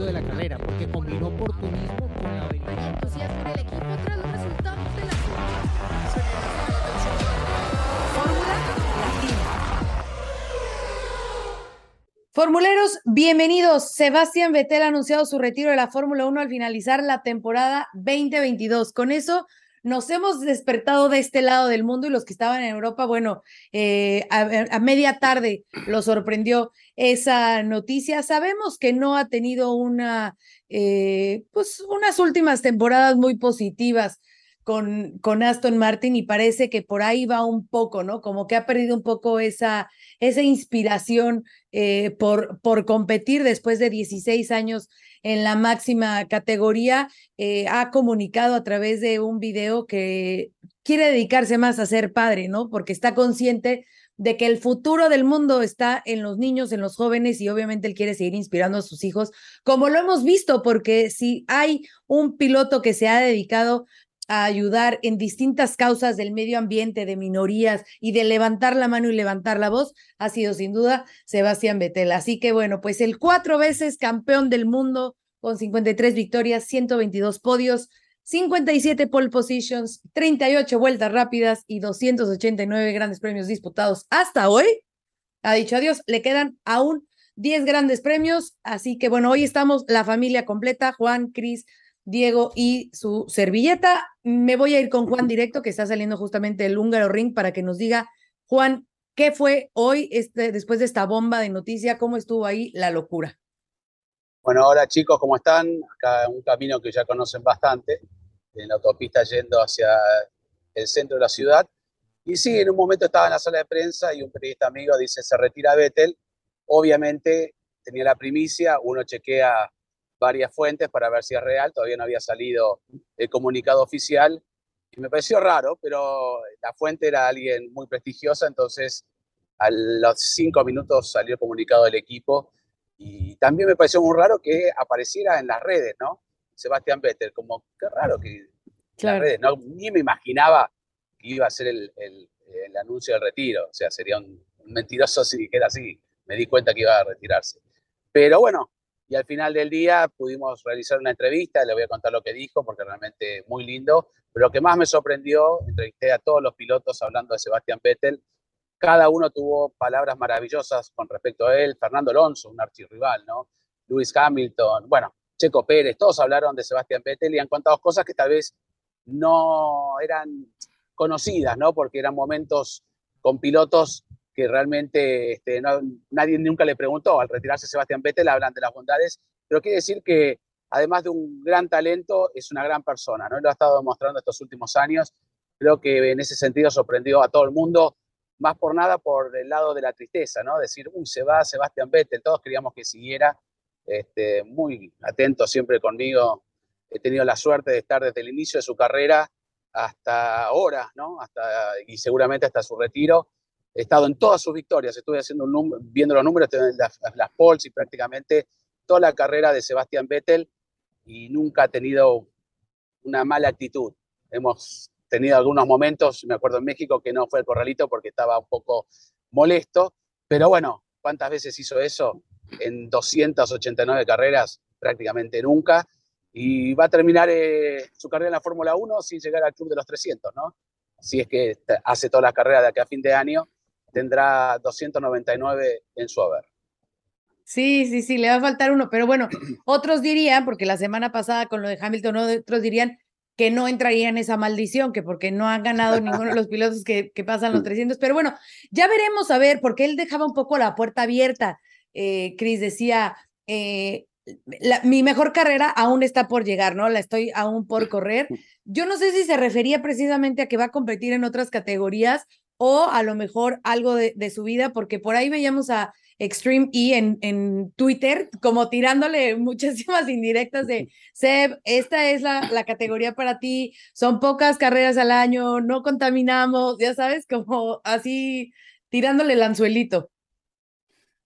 éxito de la carrera, porque combinó oportunismo con la habilidad. Y entusiasmo en el equipo tras los resultados de la Fórmula Latina. Formuleros, bienvenidos. Sebastián Vettel ha anunciado su retiro de la Fórmula 1 al finalizar la temporada 2022. Con eso nos hemos despertado de este lado del mundo y los que estaban en Europa, bueno, eh, a, media tarde lo sorprendió esa noticia. Sabemos que no ha tenido una, eh, pues unas últimas temporadas muy positivas con, con Aston Martin y parece que por ahí va un poco, ¿no? Como que ha perdido un poco esa, esa inspiración eh, por, por competir después de 16 años en la máxima categoría, eh, ha comunicado a través de un video que quiere dedicarse más a ser padre, ¿no? Porque está consciente de que el futuro del mundo está en los niños, en los jóvenes y obviamente él quiere seguir inspirando a sus hijos, como lo hemos visto, porque si hay un piloto que se ha dedicado a ayudar en distintas causas del medio ambiente, de minorías y de levantar la mano y levantar la voz, ha sido sin duda Sebastián Vettel. Así que bueno, pues el cuatro veces campeón del mundo con 53 victorias, 122 podios, 57 pole positions, 38 vueltas rápidas y 289 grandes premios disputados hasta hoy. Ha dicho adiós, le quedan aún 10 grandes premios, así que bueno, hoy estamos la familia completa, Juan, Cris, Diego y su servilleta. Me voy a ir con Juan directo, que está saliendo justamente el húngaro ring, para que nos diga, Juan, ¿qué fue hoy, este, después de esta bomba de noticia? ¿Cómo estuvo ahí la locura? Bueno, hola chicos, ¿cómo están? Acá un camino que ya conocen bastante, en la autopista yendo hacia el centro de la ciudad. Y sí, en un momento estaba en la sala de prensa y un periodista amigo dice, se retira Vettel. Obviamente tenía la primicia, uno chequea varias fuentes para ver si es real, todavía no había salido el comunicado oficial y me pareció raro, pero la fuente era alguien muy prestigiosa, entonces a los cinco minutos salió el comunicado del equipo y también me pareció muy raro que apareciera en las redes, ¿no? Sebastián Vettel, como qué raro que claro. las redes, ¿no? Ni me imaginaba que iba a ser el, el, el anuncio del retiro, o sea, sería un, un mentiroso si dijera así, me di cuenta que iba a retirarse. Pero bueno, y al final del día pudimos realizar una entrevista, le voy a contar lo que dijo porque realmente muy lindo, pero lo que más me sorprendió, entrevisté a todos los pilotos hablando de Sebastián Vettel, cada uno tuvo palabras maravillosas con respecto a él, Fernando Alonso, un archirrival, ¿no? Lewis Hamilton, bueno, Checo Pérez, todos hablaron de Sebastián Vettel y han contado cosas que tal vez no eran conocidas, ¿no? Porque eran momentos con pilotos realmente este, nadie nunca le preguntó. Al retirarse Sebastián Vettel hablan de las bondades, pero quiere decir que además de un gran talento, es una gran persona, ¿no? Lo ha estado demostrando estos últimos años. Creo que en ese sentido sorprendió a todo el mundo, más por nada por el lado de la tristeza, ¿no? Decir, uy, se va Sebastián Vettel, todos queríamos que siguiera, este, muy atento siempre conmigo. He tenido la suerte de estar desde el inicio de su carrera hasta ahora, ¿no? Hasta, y seguramente hasta su retiro he estado en todas sus victorias, estuve haciendo un viendo los números, las, las polls y prácticamente toda la carrera de Sebastián Vettel y nunca ha tenido una mala actitud. Hemos tenido algunos momentos, me acuerdo en México, que no fue el corralito porque estaba un poco molesto, pero bueno, ¿cuántas veces hizo eso? En 289 carreras, prácticamente nunca. Y va a terminar eh, su carrera en la Fórmula 1 sin llegar al club de los 300, ¿no? Si es que hace todas las carreras de aquí a fin de año tendrá 299 en su haber. Sí, sí, sí, le va a faltar uno, pero bueno, otros dirían, porque la semana pasada con lo de Hamilton, otros dirían que no entraría en esa maldición, que porque no han ganado ninguno de los pilotos que, que, pasan los 300, pero bueno, ya veremos a ver, porque él dejaba un poco la puerta abierta. Eh, Chris decía, eh, la, mi mejor carrera aún está por llegar, ¿no? La estoy aún por correr. Yo no sé si se refería precisamente a que va a competir en otras categorías o a lo mejor algo de, de, su vida, porque por ahí veíamos a Extreme E en, en Twitter como tirándole muchísimas indirectas de, Seb, esta es la, la, categoría para ti, son pocas carreras al año, no contaminamos, ya sabes, como así tirándole el anzuelito.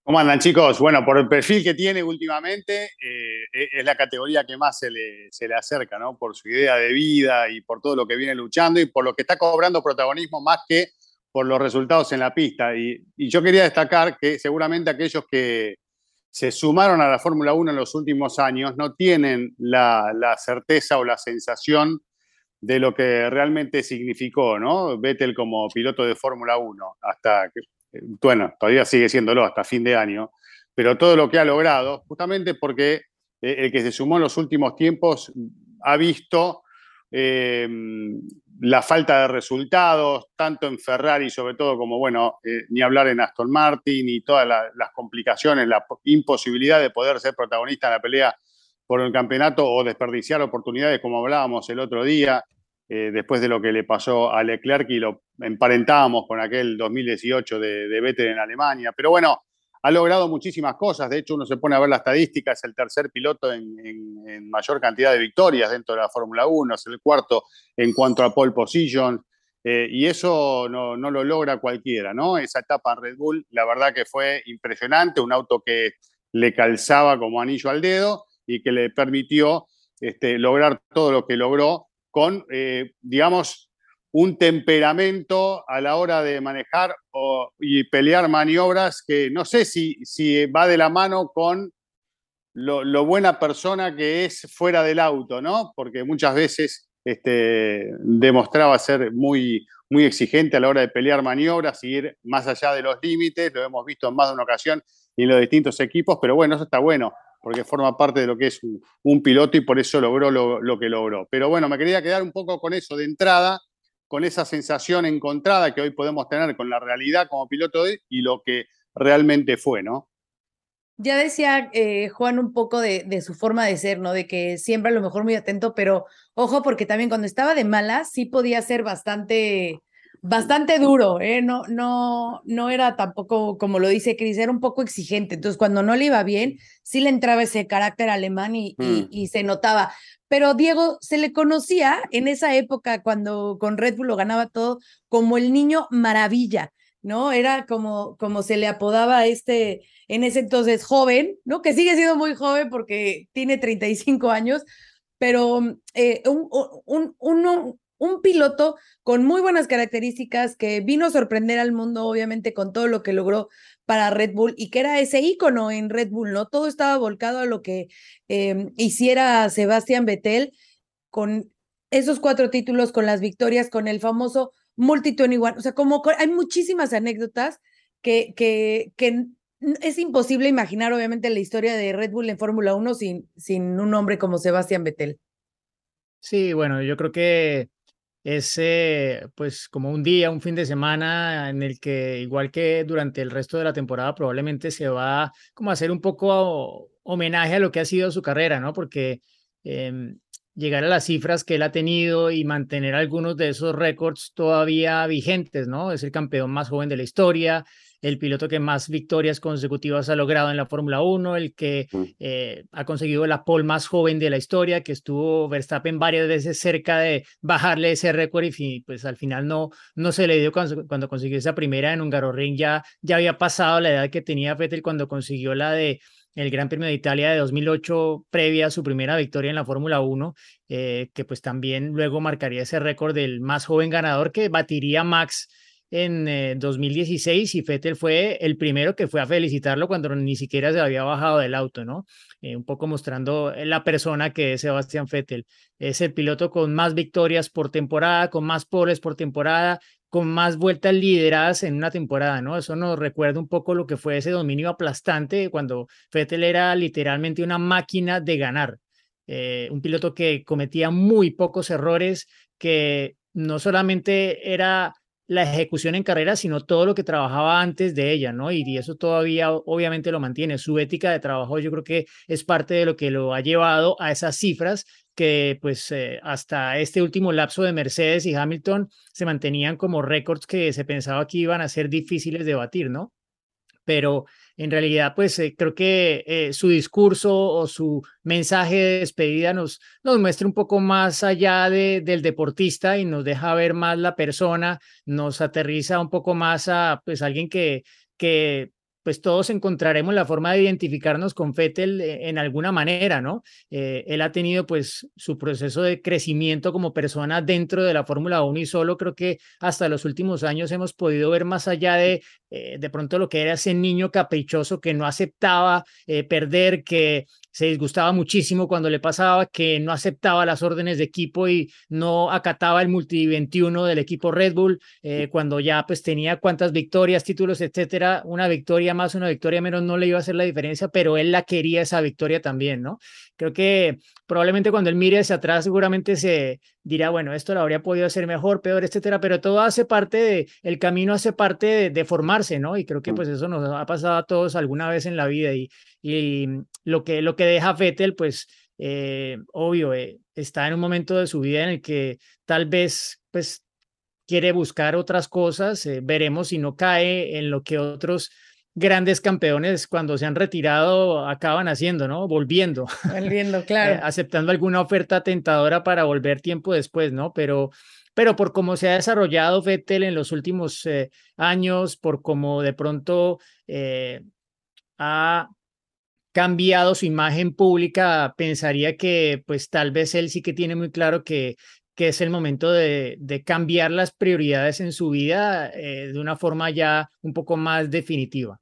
¿Cómo andan chicos? Bueno, por el perfil que tiene últimamente, eh, es la categoría que más se le, se le acerca, ¿no? Por su idea de vida y por todo lo que viene luchando y por lo que está cobrando protagonismo más que por los resultados en la pista. Y, yo quería destacar que seguramente aquellos que se sumaron a la Fórmula 1 en los últimos años no tienen la, la, certeza o la sensación de lo que realmente significó, ¿no? Vettel como piloto de Fórmula 1 hasta, bueno, todavía sigue siéndolo hasta fin de año, pero todo lo que ha logrado, justamente porque eh, el que se sumó en los últimos tiempos ha visto eh, la falta de resultados, tanto en Ferrari, sobre todo como, bueno, eh, ni hablar en Aston Martin, y todas las complicaciones, la imposibilidad de poder ser protagonista en la pelea por el campeonato o desperdiciar oportunidades, como hablábamos el otro día, eh, después de lo que le pasó a Leclerc y lo emparentábamos con aquel 2018 de, de Vettel en Alemania. Pero bueno, ha logrado muchísimas cosas. De hecho, uno se pone a ver la estadística, es el tercer piloto en, mayor cantidad de victorias dentro de la Fórmula 1, es el cuarto en cuanto a pole position. Eh, y eso no, lo logra cualquiera, ¿no? Esa etapa en Red Bull, la verdad que fue impresionante, un auto que le calzaba como anillo al dedo y que le permitió este, lograr todo lo que logró con, eh, digamos, un temperamento a la hora de manejar y pelear maniobras que no sé si, si va de la mano con lo, buena persona que es fuera del auto, ¿no? Porque muchas veces este, demostraba ser muy, muy exigente a la hora de pelear maniobras y ir más allá de los límites, lo hemos visto en más de una ocasión y en los distintos equipos, pero bueno, eso está bueno, porque forma parte de lo que es un, piloto y por eso logró lo, lo que logró. Pero bueno, me quería quedar un poco con eso de entrada con esa sensación encontrada que hoy podemos tener con la realidad como piloto y lo que realmente fue, ¿no? Ya decía eh, Juan un poco de, de, su forma de ser, ¿no? De que siempre a lo mejor muy atento, pero ojo, porque también cuando estaba de mala sí podía ser bastante, bastante duro, ¿eh? No, no, no era tampoco, como lo dice Cris, era un poco exigente. Entonces, cuando no le iba bien, sí le entraba ese carácter alemán y, y, mm. se notaba. Pero Diego se le conocía en esa época, cuando con Red Bull lo ganaba todo, como el niño maravilla, ¿no? Era como, como se le apodaba este, en ese entonces joven, ¿no? Que sigue siendo muy joven porque tiene 35 años, pero eh, un, un, un, un piloto con muy buenas características que vino a sorprender al mundo, obviamente, con todo lo que logró para Red Bull y que era ese ícono en Red Bull, ¿no? Todo estaba volcado a lo que em, hiciera Sebastián Vettel con esos cuatro títulos, con las victorias, con el famoso multi igual. O sea, como hay muchísimas anécdotas que, que, que es imposible imaginar, obviamente, la historia de Red Bull en Fórmula 1 sin, sin un hombre como Sebastián Vettel. Sí, bueno, yo creo que es pues como un día, un fin de semana en el que igual que durante el resto de la temporada probablemente se va como a hacer un poco homenaje a lo que ha sido su carrera, ¿no? Porque em, llegar a las cifras que él ha tenido y mantener algunos de esos récords todavía vigentes, ¿no? Es el campeón más joven de la historia, el piloto que más victorias consecutivas ha logrado en la Fórmula 1, el que mm. eh, ha conseguido la pole más joven de la historia, que estuvo Verstappen varias veces cerca de bajarle ese récord y pues al final no, no se le dio cuando, cuando consiguió esa primera en un Ring, ya, ya había pasado la edad que tenía Vettel cuando consiguió la de el Gran Premio de Italia de 2008 previa a su primera victoria en la Fórmula 1, eh, que pues también luego marcaría ese récord del más joven ganador que batiría Max en 2016 eh, y Fettel fue el primero que fue a felicitarlo cuando ni siquiera se había bajado del auto, ¿no? Eh, un poco mostrando la persona que es Sebastián Fettel. Es el piloto con más victorias por temporada, con más poles por temporada, con más vueltas lideradas en una temporada, ¿no? Eso nos recuerda un poco lo que fue ese dominio aplastante cuando Fettel era literalmente una máquina de ganar. Eh, un piloto que cometía muy pocos errores, que no solamente era la ejecución en carrera, sino todo lo que trabajaba antes de ella, ¿no? Y, eso todavía obviamente lo mantiene. Su ética de trabajo yo creo que es parte de lo que lo ha llevado a esas cifras que pues eh, hasta este último lapso de Mercedes y Hamilton se mantenían como récords que se pensaba que iban a ser difíciles de batir, ¿no? Pero en realidad, pues eh, creo que eh, su discurso o su mensaje de despedida nos, muestra un poco más allá de, del deportista y nos deja ver más la persona, nos aterriza un poco más a pues alguien que, que pues todos encontraremos la forma de identificarnos con Fettel eh, en alguna manera, ¿no? Eh, él ha tenido pues su proceso de crecimiento como persona dentro de la Fórmula 1 y solo creo que hasta los últimos años hemos podido ver más allá de de pronto lo que era ese niño caprichoso que no aceptaba perder, que se disgustaba muchísimo cuando le pasaba que no aceptaba las órdenes de equipo y no acataba el multi 21 del equipo Red Bull eh, cuando ya pues tenía cuantas victorias, títulos, etcétera, una victoria más, una victoria menos no le iba a hacer la diferencia, pero él la quería esa victoria también, ¿no? Creo que probablemente cuando él mire hacia atrás seguramente se dirá, bueno, esto lo habría podido hacer mejor, peor, etcétera, pero todo hace parte de, el camino hace parte de, formarse, ¿no? Y creo que mm. pues eso nos ha pasado a todos alguna vez en la vida y, y lo, que, lo que deja Vettel, pues eh, obvio, eh, está en un momento de su vida en el que tal vez pues quiere buscar otras cosas, eh, veremos si no cae en lo que otros grandes campeones cuando se han retirado acaban haciendo, ¿no? Volviendo. Volviendo, claro. aceptando alguna oferta tentadora para volver tiempo después, ¿no? Pero, pero por cómo se ha desarrollado Vettel en los últimos eh, años, por cómo de pronto eh, ha cambiado su imagen pública, pensaría que pues tal vez él sí que tiene muy claro que que es el momento de, cambiar las prioridades en su vida de una forma ya un poco más definitiva.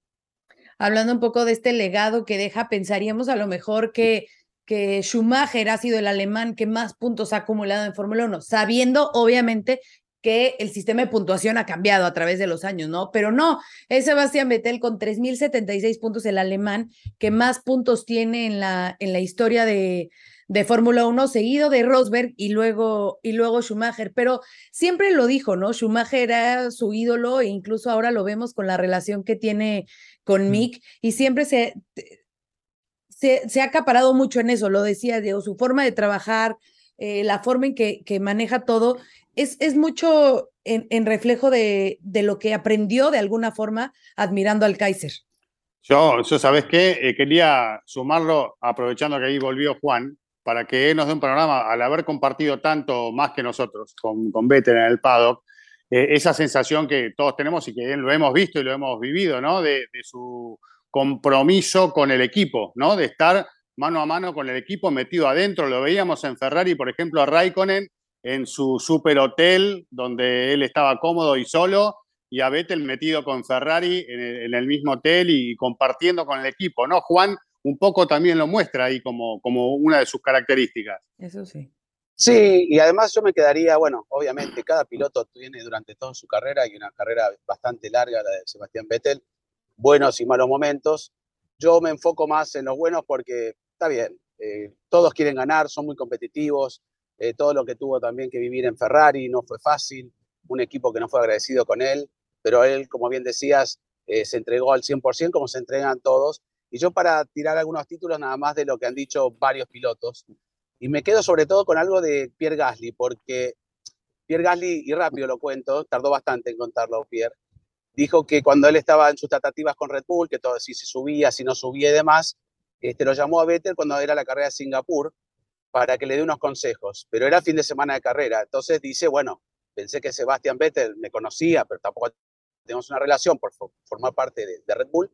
Hablando un poco de este legado que deja, pensaríamos a lo mejor que, que Schumacher ha sido el alemán que más puntos ha acumulado en Fórmula 1, sabiendo obviamente que el sistema de puntuación ha cambiado a través de los años, ¿no? Pero no, es Sebastián Vettel con 3.076 puntos, el alemán que más puntos tiene en la, en la historia de, de Fórmula 1, seguido de Rosberg y luego, y luego Schumacher. Pero siempre lo dijo, ¿no? Schumacher era su ídolo e incluso ahora lo vemos con la relación que tiene con Mick y siempre se, se, ha acaparado mucho en eso, lo decía Diego, su forma de trabajar, eh, la forma en que, que maneja todo, es, es mucho en, en reflejo de, de, lo que aprendió de alguna forma admirando al Kaiser. Yo, yo ¿sabes qué? Eh, quería sumarlo, aprovechando que ahí volvió Juan, para que él nos dé un panorama, al haber compartido tanto más que nosotros con, con Vettel en el paddock, eh, esa sensación que todos tenemos y que lo hemos visto y lo hemos vivido, ¿no? De, su compromiso con el equipo, ¿no? De estar mano a mano con el equipo metido adentro. Lo veíamos en Ferrari, por ejemplo, a Raikkonen en su super hotel donde él estaba cómodo y solo y a Vettel metido con Ferrari en el, en el mismo hotel y compartiendo con el equipo, ¿no? Juan un poco también lo muestra ahí como, como una de sus características. Eso sí. Sí, y además yo me quedaría, bueno, obviamente cada piloto tiene durante toda su carrera y una carrera bastante larga, la de Sebastián Vettel, buenos y malos momentos. Yo me enfoco más en los buenos porque bien, eh, todos quieren ganar, son muy competitivos, eh, todo lo que tuvo también que vivir en Ferrari no fue fácil, un equipo que no fue agradecido con él, pero él, como bien decías, eh, se entregó al 100% como se entregan todos y yo para tirar algunos títulos nada más de lo que han dicho varios pilotos. Y me quedo sobre todo con algo de Pierre Gasly, porque Pierre Gasly, y rápido lo cuento, tardó bastante en contarlo Pierre, dijo que cuando él estaba en sus tratativas con Red Bull, que todo si se subía, si no subía y demás, este, lo llamó a Vettel cuando era la carrera de Singapur para que le dé unos consejos, pero era fin de semana de carrera. Entonces dice, bueno, pensé que Sebastián Vettel me conocía, pero tampoco tenemos una relación por formar parte de Red Bull,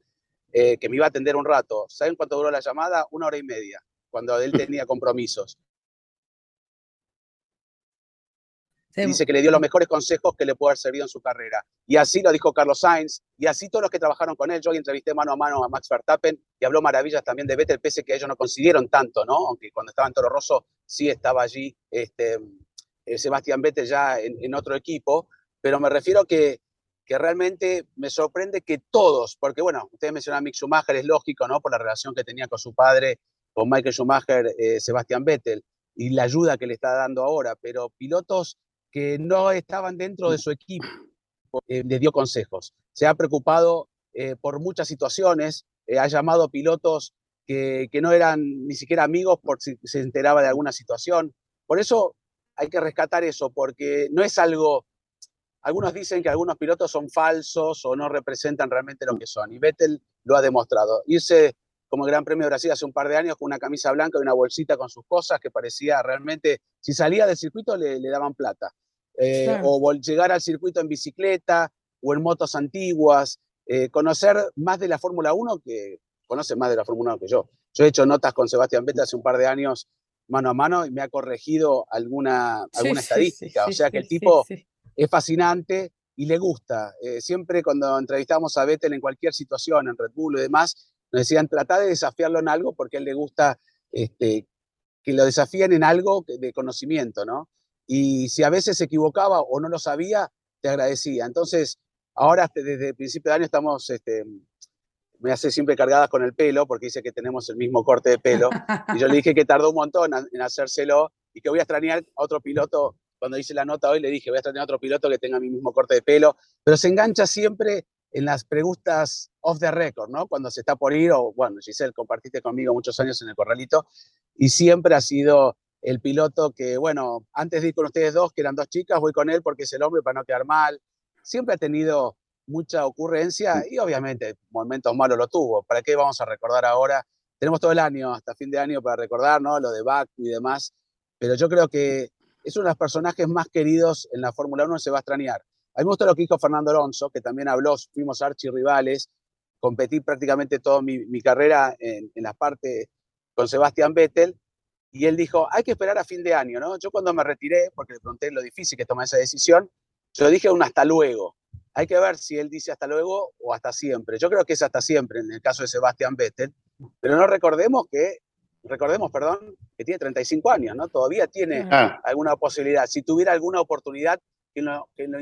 eh, que me iba a atender un rato. ¿Saben cuánto duró la llamada? Una hora y media, cuando él tenía compromisos. Dice que le dio los mejores consejos que le pudo haber servido en su carrera. Y así lo dijo Carlos Sainz, y así todos los que trabajaron con él. Yo entrevisté mano a mano a Max Verstappen y habló maravillas también de Vettel, pese que ellos no consiguieron tanto, ¿no? Aunque cuando estaba en Toro Rosso sí estaba allí este, eh, Sebastián Vettel ya en, en, otro equipo. Pero me refiero que que realmente me sorprende que todos, porque bueno, ustedes mencionaban a Mick Schumacher, es lógico, ¿no? Por la relación que tenía con su padre, con Michael Schumacher, eh, Sebastián Vettel, y la ayuda que le está dando ahora, pero pilotos que no estaban dentro de su equipo, eh, le dio consejos. Se ha preocupado eh, por muchas situaciones, ha llamado pilotos que, que no eran ni siquiera amigos por si se enteraba de alguna situación. Por eso hay que rescatar eso, porque no es algo algunos dicen que algunos pilotos son falsos o no representan realmente lo que son, y Vettel lo ha demostrado. Irse como el Gran Premio de Brasil hace un par de años con una camisa blanca y una bolsita con sus cosas que parecía realmente, si salía del circuito le, daban plata. Eh, o llegar al circuito en bicicleta o en motos antiguas. eh, conocer más de la Fórmula 1 que conoce más de la Fórmula 1 que yo. Yo he hecho notas con Sebastián Vettel hace un par de años mano a mano y me ha corregido alguna, alguna estadística. o sea que el tipo es fascinante y le gusta. Eh, siempre cuando entrevistamos a Vettel en cualquier situación, en Red Bull y demás, nos decían, trata de desafiarlo en algo porque a él le gusta este, que lo desafíen en algo de conocimiento, ¿no? Y si a veces se equivocaba o no lo sabía, te agradecía. Entonces, ahora desde el principio de año estamos, este, me hace siempre cargadas con el pelo porque dice que tenemos el mismo corte de pelo. y yo le dije que tardó un montón en hacérselo y que voy a extrañar a otro piloto. Cuando hice la nota hoy le dije, voy a extrañar a otro piloto que tenga mi mismo corte de pelo, pero se engancha siempre en las preguntas off the record, ¿no? Cuando se está por ir, o bueno, Giselle, compartiste conmigo muchos años en el corralito, y siempre ha sido el piloto que, bueno, antes de ir con ustedes dos, que eran dos chicas, voy con él porque es el hombre para no quedar mal. Siempre ha tenido mucha ocurrencia y obviamente momentos malos lo tuvo. ¿Para qué vamos a recordar ahora? Tenemos todo el año, hasta fin de año, para recordar, ¿no? Lo de Bach y demás, pero yo creo que es uno de los personajes más queridos en la Fórmula 1, se va a extrañar. A mí me gustó lo que dijo Fernando Alonso, que también habló, fuimos archirrivales, competí prácticamente toda mi, carrera en, en la parte con Sebastián Vettel, y él dijo, hay que esperar a fin de año, ¿no? Yo cuando me retiré, porque le pregunté lo difícil que tomar esa decisión, yo dije un hasta luego. Hay que ver si él dice hasta luego o hasta siempre. Yo creo que es hasta siempre en el caso de Sebastián Vettel, pero no recordemos que, recordemos, perdón, que tiene 35 años, ¿no? Todavía tiene ah. alguna posibilidad. Si tuviera alguna oportunidad que lo, que lo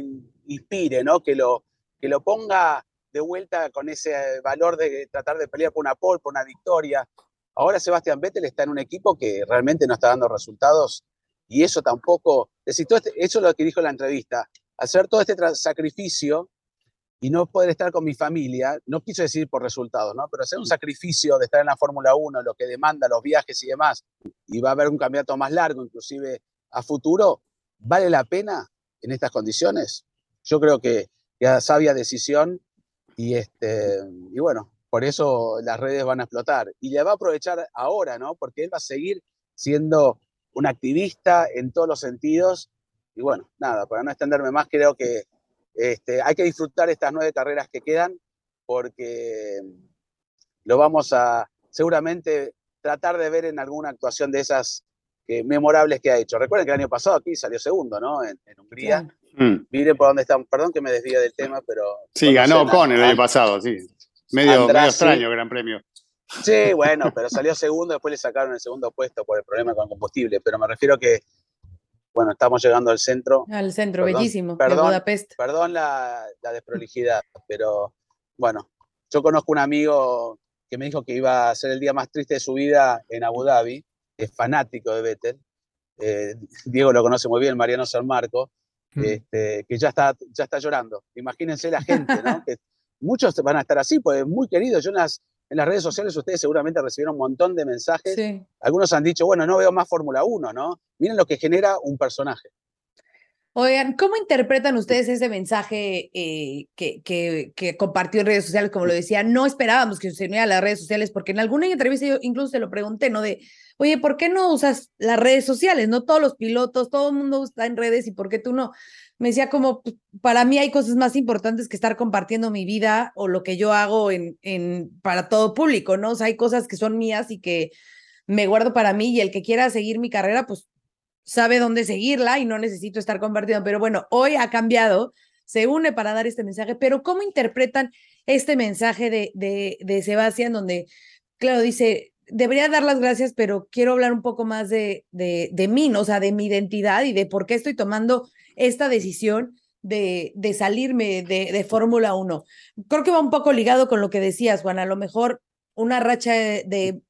inspire, ¿no? Que lo, que lo ponga de vuelta con ese valor de tratar de pelear por una pole, por una victoria, Ahora Sebastián Vettel está en un equipo que realmente no está dando resultados y eso tampoco, es decir, este, eso es lo que dijo en la entrevista, hacer todo este sacrificio y no poder estar con mi familia, no quiso decir por resultados, ¿no? Pero hacer un sacrificio de estar en la Fórmula 1, lo que demanda los viajes y demás, y va a haber un campeonato más largo, inclusive a futuro, ¿vale la pena en estas condiciones? Yo creo que, que sabia decisión y, este, y bueno, por eso las redes van a explotar. Y le va a aprovechar ahora, ¿no? Porque él va a seguir siendo un activista en todos los sentidos. Y bueno, nada, para no extenderme más, creo que este, hay que disfrutar estas nueve carreras que quedan porque lo vamos a seguramente tratar de ver en alguna actuación de esas memorables que ha hecho. Recuerden que el año pasado aquí salió segundo, ¿no? En, Hungría. Mm. Miren por dónde están. Perdón que me desvíe del tema, pero. Sí, ganó con el año pasado, sí. Medio, extraño Gran Premio. Sí, bueno, pero salió segundo, después le sacaron el segundo puesto por el problema con combustible. Pero me refiero que, bueno, estamos llegando al centro. Al centro, bellísimo, perdón, de Budapest. Perdón la, la desprolijidad, pero bueno, yo conozco un amigo que me dijo que iba a ser el día más triste de su vida en Abu Dhabi, es fanático de Vettel. Eh, Diego lo conoce muy bien, Mariano San Marco, mm. este, que ya está, ya está llorando. Imagínense la gente, ¿no? muchos van a estar así, pues muy queridos. Yo en las, en las redes sociales ustedes seguramente recibieron un montón de mensajes. Algunos han dicho, bueno, no veo más Fórmula 1, ¿no? Miren lo que genera un personaje. Oigan, ¿cómo interpretan ustedes ese mensaje eh, que, que, compartió en redes sociales? Como lo decía, no esperábamos que se uniera a las redes sociales, porque en alguna entrevista yo incluso se lo pregunté, ¿no? De, oye, ¿por qué no usas las redes sociales? No todos los pilotos, todo el mundo está en redes y ¿por qué tú no? me decía como, pues, para mí hay cosas más importantes que estar compartiendo mi vida o lo que yo hago en, en, para todo público, ¿no? O sea, hay cosas que son mías y que me guardo para mí y el que quiera seguir mi carrera, pues sabe dónde seguirla y no necesito estar compartiendo. Pero bueno, hoy ha cambiado, se une para dar este mensaje, pero ¿cómo interpretan este mensaje de, de, de Sebastián donde, claro, dice, debería dar las gracias, pero quiero hablar un poco más de, de, de mí, ¿no? o sea, de mi identidad y de por qué estoy tomando esta decisión de, de salirme de, de Fórmula 1. Creo que va un poco ligado con lo que decías, Juan, a lo mejor una racha de,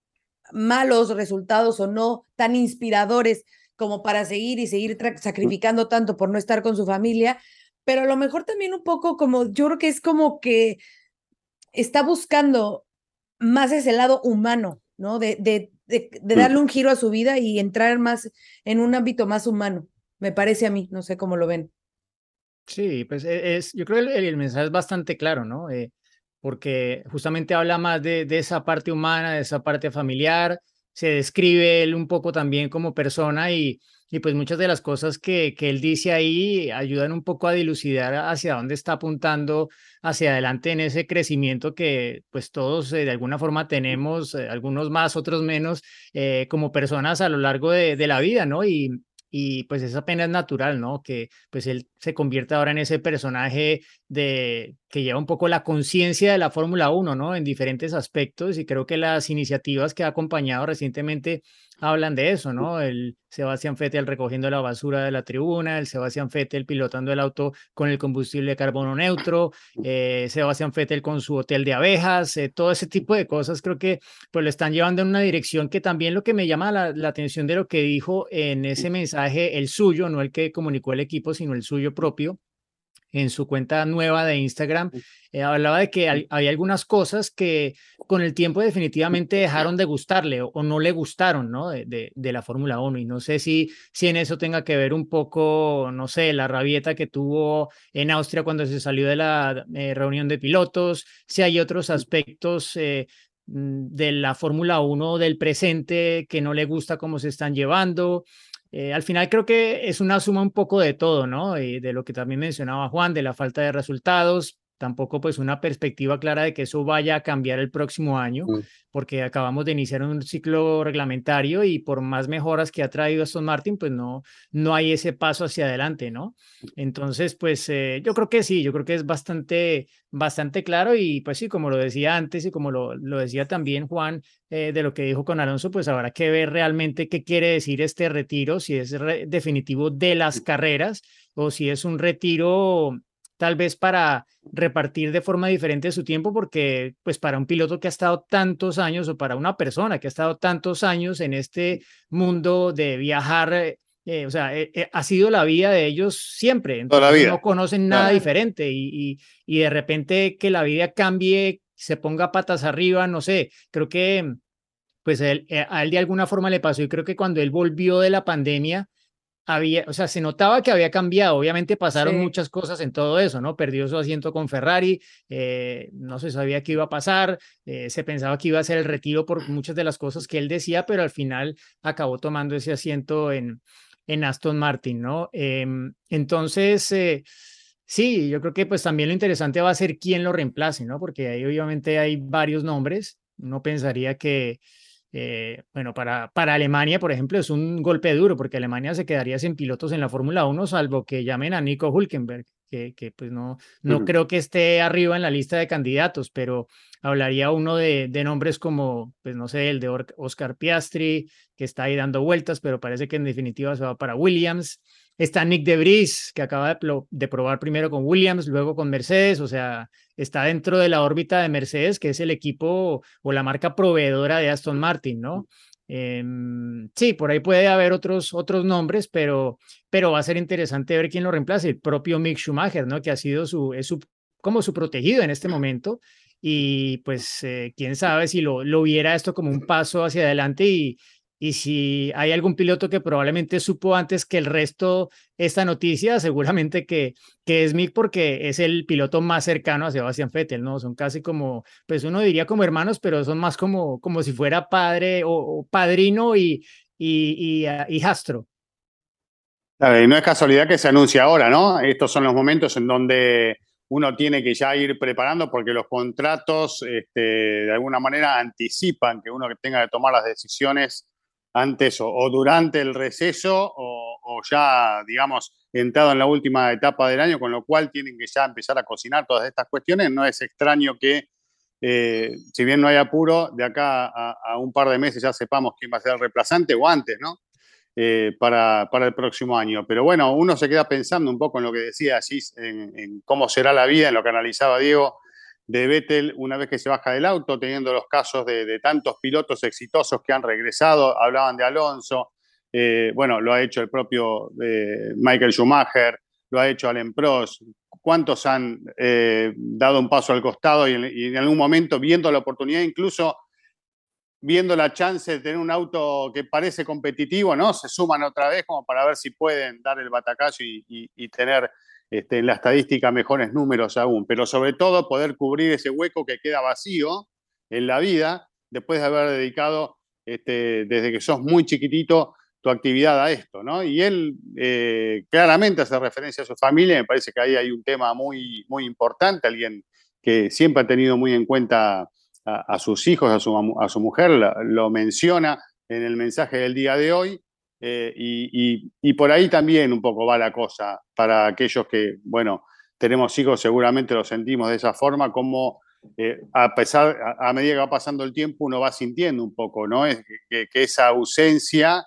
malos resultados o no tan inspiradores como para seguir y seguir sacrificando tanto por no estar con su familia, pero a lo mejor también un poco como, yo creo que es como que está buscando más ese lado humano, ¿no? De, de, de, de darle un giro a su vida y entrar más en un ámbito más humano me parece a mí, no sé cómo lo ven. Sí, pues e, es, yo creo que el, el mensaje es bastante claro, ¿no? Eh, porque justamente habla más de, de, esa parte humana, de esa parte familiar, se describe él un poco también como persona y, y pues muchas de las cosas que, que él dice ahí ayudan un poco a dilucidar hacia dónde está apuntando hacia adelante en ese crecimiento que pues todos eh, de alguna forma tenemos, eh, algunos más, otros menos, eh, como personas a lo largo de, de la vida, ¿no? Y, y pues es apenas natural, ¿no? Que pues él se convierta ahora en ese personaje de que lleva un poco la conciencia de la Fórmula 1, ¿no? En diferentes aspectos y creo que las iniciativas que ha acompañado recientemente hablan de eso, ¿no? El Sebastián Vettel recogiendo la basura de la tribuna, el Sebastián Vettel pilotando el auto con el combustible de carbono neutro, eh, Sebastián Vettel con su hotel de abejas, eh, todo ese tipo de cosas creo que pues lo están llevando en una dirección que también lo que me llama la, la atención de lo que dijo en ese mensaje, el suyo, no el que comunicó el equipo, sino el suyo propio, en su cuenta nueva de Instagram, eh, hablaba de que había algunas cosas que con el tiempo definitivamente dejaron de gustarle o, no le gustaron, ¿no? De, de, la Fórmula 1. Y no sé si, si en eso tenga que ver un poco, no sé, la rabieta que tuvo en Austria cuando se salió de la eh, reunión de pilotos, si hay otros aspectos eh, mm, de la Fórmula 1 del presente que no le gusta cómo se están llevando. Eh, al final creo que es una suma un poco de todo, ¿no? Y de lo que también mencionaba Juan, de la falta de resultados, tampoco pues una perspectiva clara de que eso vaya a cambiar el próximo año, porque acabamos de iniciar un ciclo reglamentario y por más mejoras que ha traído Aston Martin, pues no, no hay ese paso hacia adelante, ¿no? Entonces, pues eh, yo creo que sí, yo creo que es bastante, bastante claro y pues sí, como lo decía antes y como lo, lo decía también Juan, eh, de lo que dijo con Alonso, pues habrá que ver realmente qué quiere decir este retiro, si es definitivo de las carreras o si es un retiro tal vez para repartir de forma diferente su tiempo, porque pues para un piloto que ha estado tantos años o para una persona que ha estado tantos años en este mundo de viajar, eh, eh, o sea, eh, ha sido la vida de ellos siempre, entonces no conocen nada diferente y, y, de repente que la vida cambie, se ponga patas arriba, no sé, creo que pues a él de alguna forma le pasó y creo que cuando él volvió de la pandemia, había, o sea, se notaba que había cambiado. Obviamente pasaron muchas cosas en todo eso, ¿no? Perdió su asiento con Ferrari, eh, no se sabía qué iba a pasar, eh, se pensaba que iba a ser el retiro por muchas de las cosas que él decía, pero al final acabó tomando ese asiento en, en Aston Martin, ¿no? Em, entonces, eh, sí, yo creo que pues también lo interesante va a ser quién lo reemplace, ¿no? Porque ahí obviamente hay varios nombres. Uno pensaría que eh, bueno, para, para Alemania, por ejemplo, es un golpe duro porque Alemania se quedaría sin pilotos en la Fórmula 1, salvo que llamen a Nico Hulkenberg, que, que pues no, no creo que esté arriba en la lista de candidatos, pero hablaría uno de, de, nombres como, pues no sé, el de Oscar Piastri, que está ahí dando vueltas, pero parece que en definitiva se va para Williams. Está Nick de Vries, que acaba de, probar primero con Williams, luego con Mercedes, o sea, está dentro de la órbita de Mercedes, que es el equipo o la marca proveedora de Aston Martin, ¿no? Eh, sí, por ahí puede haber otros, otros nombres, pero, pero va a ser interesante ver quién lo reemplace. El propio Mick Schumacher, ¿no? Que ha sido su, es su, como su protegido en este momento. Y pues eh, quién sabe si lo, lo viera esto como un paso hacia adelante y, y si hay algún piloto que probablemente supo antes que el resto esta noticia, seguramente que, que es Mick porque es el piloto más cercano a Sebastián Vettel, ¿no? Son casi como, pues uno diría como hermanos, pero son más como, como si fuera padre o, padrino y, y, y, ah, hijastro. y no es casualidad que se anuncia ahora, ¿no? Estos son los momentos en donde uno tiene que ya ir preparando porque los contratos este, de alguna manera anticipan que uno tenga que tomar las decisiones antes o, durante el receso o, ya, digamos, entrado en la última etapa del año, con lo cual tienen que ya empezar a cocinar todas estas cuestiones. No es extraño que, eh, si bien no hay apuro, de acá a, un par de meses ya sepamos quién va a ser el reemplazante o antes, ¿no? Eh, para, para, el próximo año. Pero bueno, uno se queda pensando un poco en lo que decía Asís, en cómo será la vida, en lo que analizaba Diego de Vettel una vez que se baja del auto, teniendo los casos de, tantos pilotos exitosos que han regresado, hablaban de Alonso, eh, bueno, lo ha hecho el propio eh, Michael Schumacher, lo ha hecho Alain Prost, cuántos han eh, dado un paso al costado y en, algún momento viendo la oportunidad, incluso viendo la chance de tener un auto que parece competitivo, ¿no? Se suman otra vez como para ver si pueden dar el batacazo y tener este, en la estadística mejores números aún, pero sobre todo poder cubrir ese hueco que queda vacío en la vida después de haber dedicado este, desde que sos muy chiquitito tu actividad a esto, ¿no? Y él eh, claramente hace referencia a su familia, me parece que ahí hay un tema muy, muy importante, alguien que siempre ha tenido muy en cuenta a, sus hijos, a su, a su mujer, lo, menciona en el mensaje del día de hoy, eh, y, por ahí también un poco va la cosa para aquellos que, bueno, tenemos hijos, seguramente lo sentimos de esa forma, como eh, a pesar, a, medida que va pasando el tiempo, uno va sintiendo un poco, ¿no? Es que, esa ausencia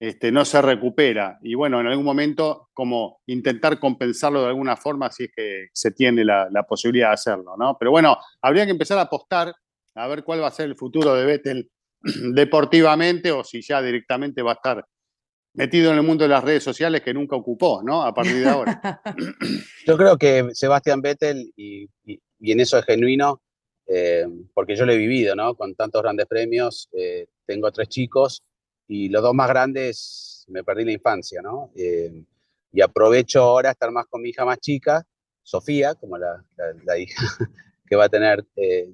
este, no se recupera. Y bueno, en algún momento, como intentar compensarlo de alguna forma, si es que se tiene la, posibilidad de hacerlo, ¿no? Pero bueno, habría que empezar a apostar a ver cuál va a ser el futuro de Vettel deportivamente o si ya directamente va a estar metido en el mundo de las redes sociales que nunca ocupó, ¿no? A partir de ahora. Yo creo que Sebastián Vettel, y, en eso es genuino, eh, porque yo lo he vivido, ¿no? Con tantos grandes premios, eh, tengo tres chicos y los dos más grandes me perdí la infancia, ¿no? Eh, y aprovecho ahora estar más con mi hija más chica, Sofía, como la, hija que va a tener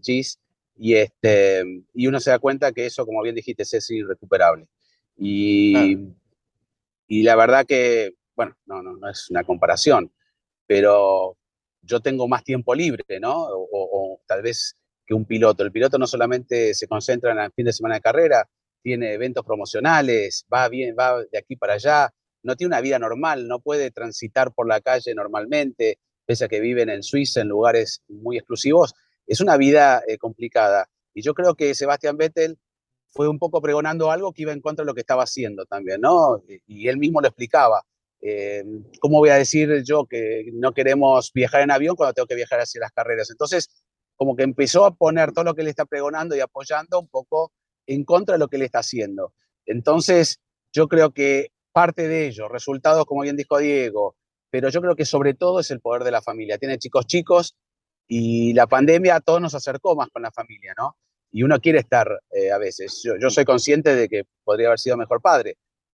Gis, y, este, y uno se da cuenta que eso, como bien dijiste, es irrecuperable. Y, y la verdad que, bueno, no, no, no es una comparación, pero yo tengo más tiempo libre, ¿no? O, tal vez que un piloto. El piloto no solamente se concentra en fin de semana de carrera, tiene eventos promocionales, va bien, va de aquí para allá, no tiene una vida normal, no puede transitar por la calle normalmente, pese a que viven en Suiza, en lugares muy exclusivos. Es una vida eh, complicada. Y yo creo que Sebastián Vettel fue un poco pregonando algo que iba en contra de lo que estaba haciendo también, ¿no? Y él mismo lo explicaba. Eh, ¿Cómo voy a decir yo que no queremos viajar en avión cuando tengo que viajar hacia las carreras? Entonces, como que empezó a poner todo lo que él está pregonando y apoyando un poco en contra de lo que él está haciendo. Entonces, yo creo que parte de ello, resultados, como bien dijo Diego, pero yo creo que sobre todo es el poder de la familia. Tiene chicos chicos y la pandemia a todos nos acercó más con la familia, ¿no? Y uno quiere estar eh, a veces. Yo, soy consciente de que podría haber sido mejor padre.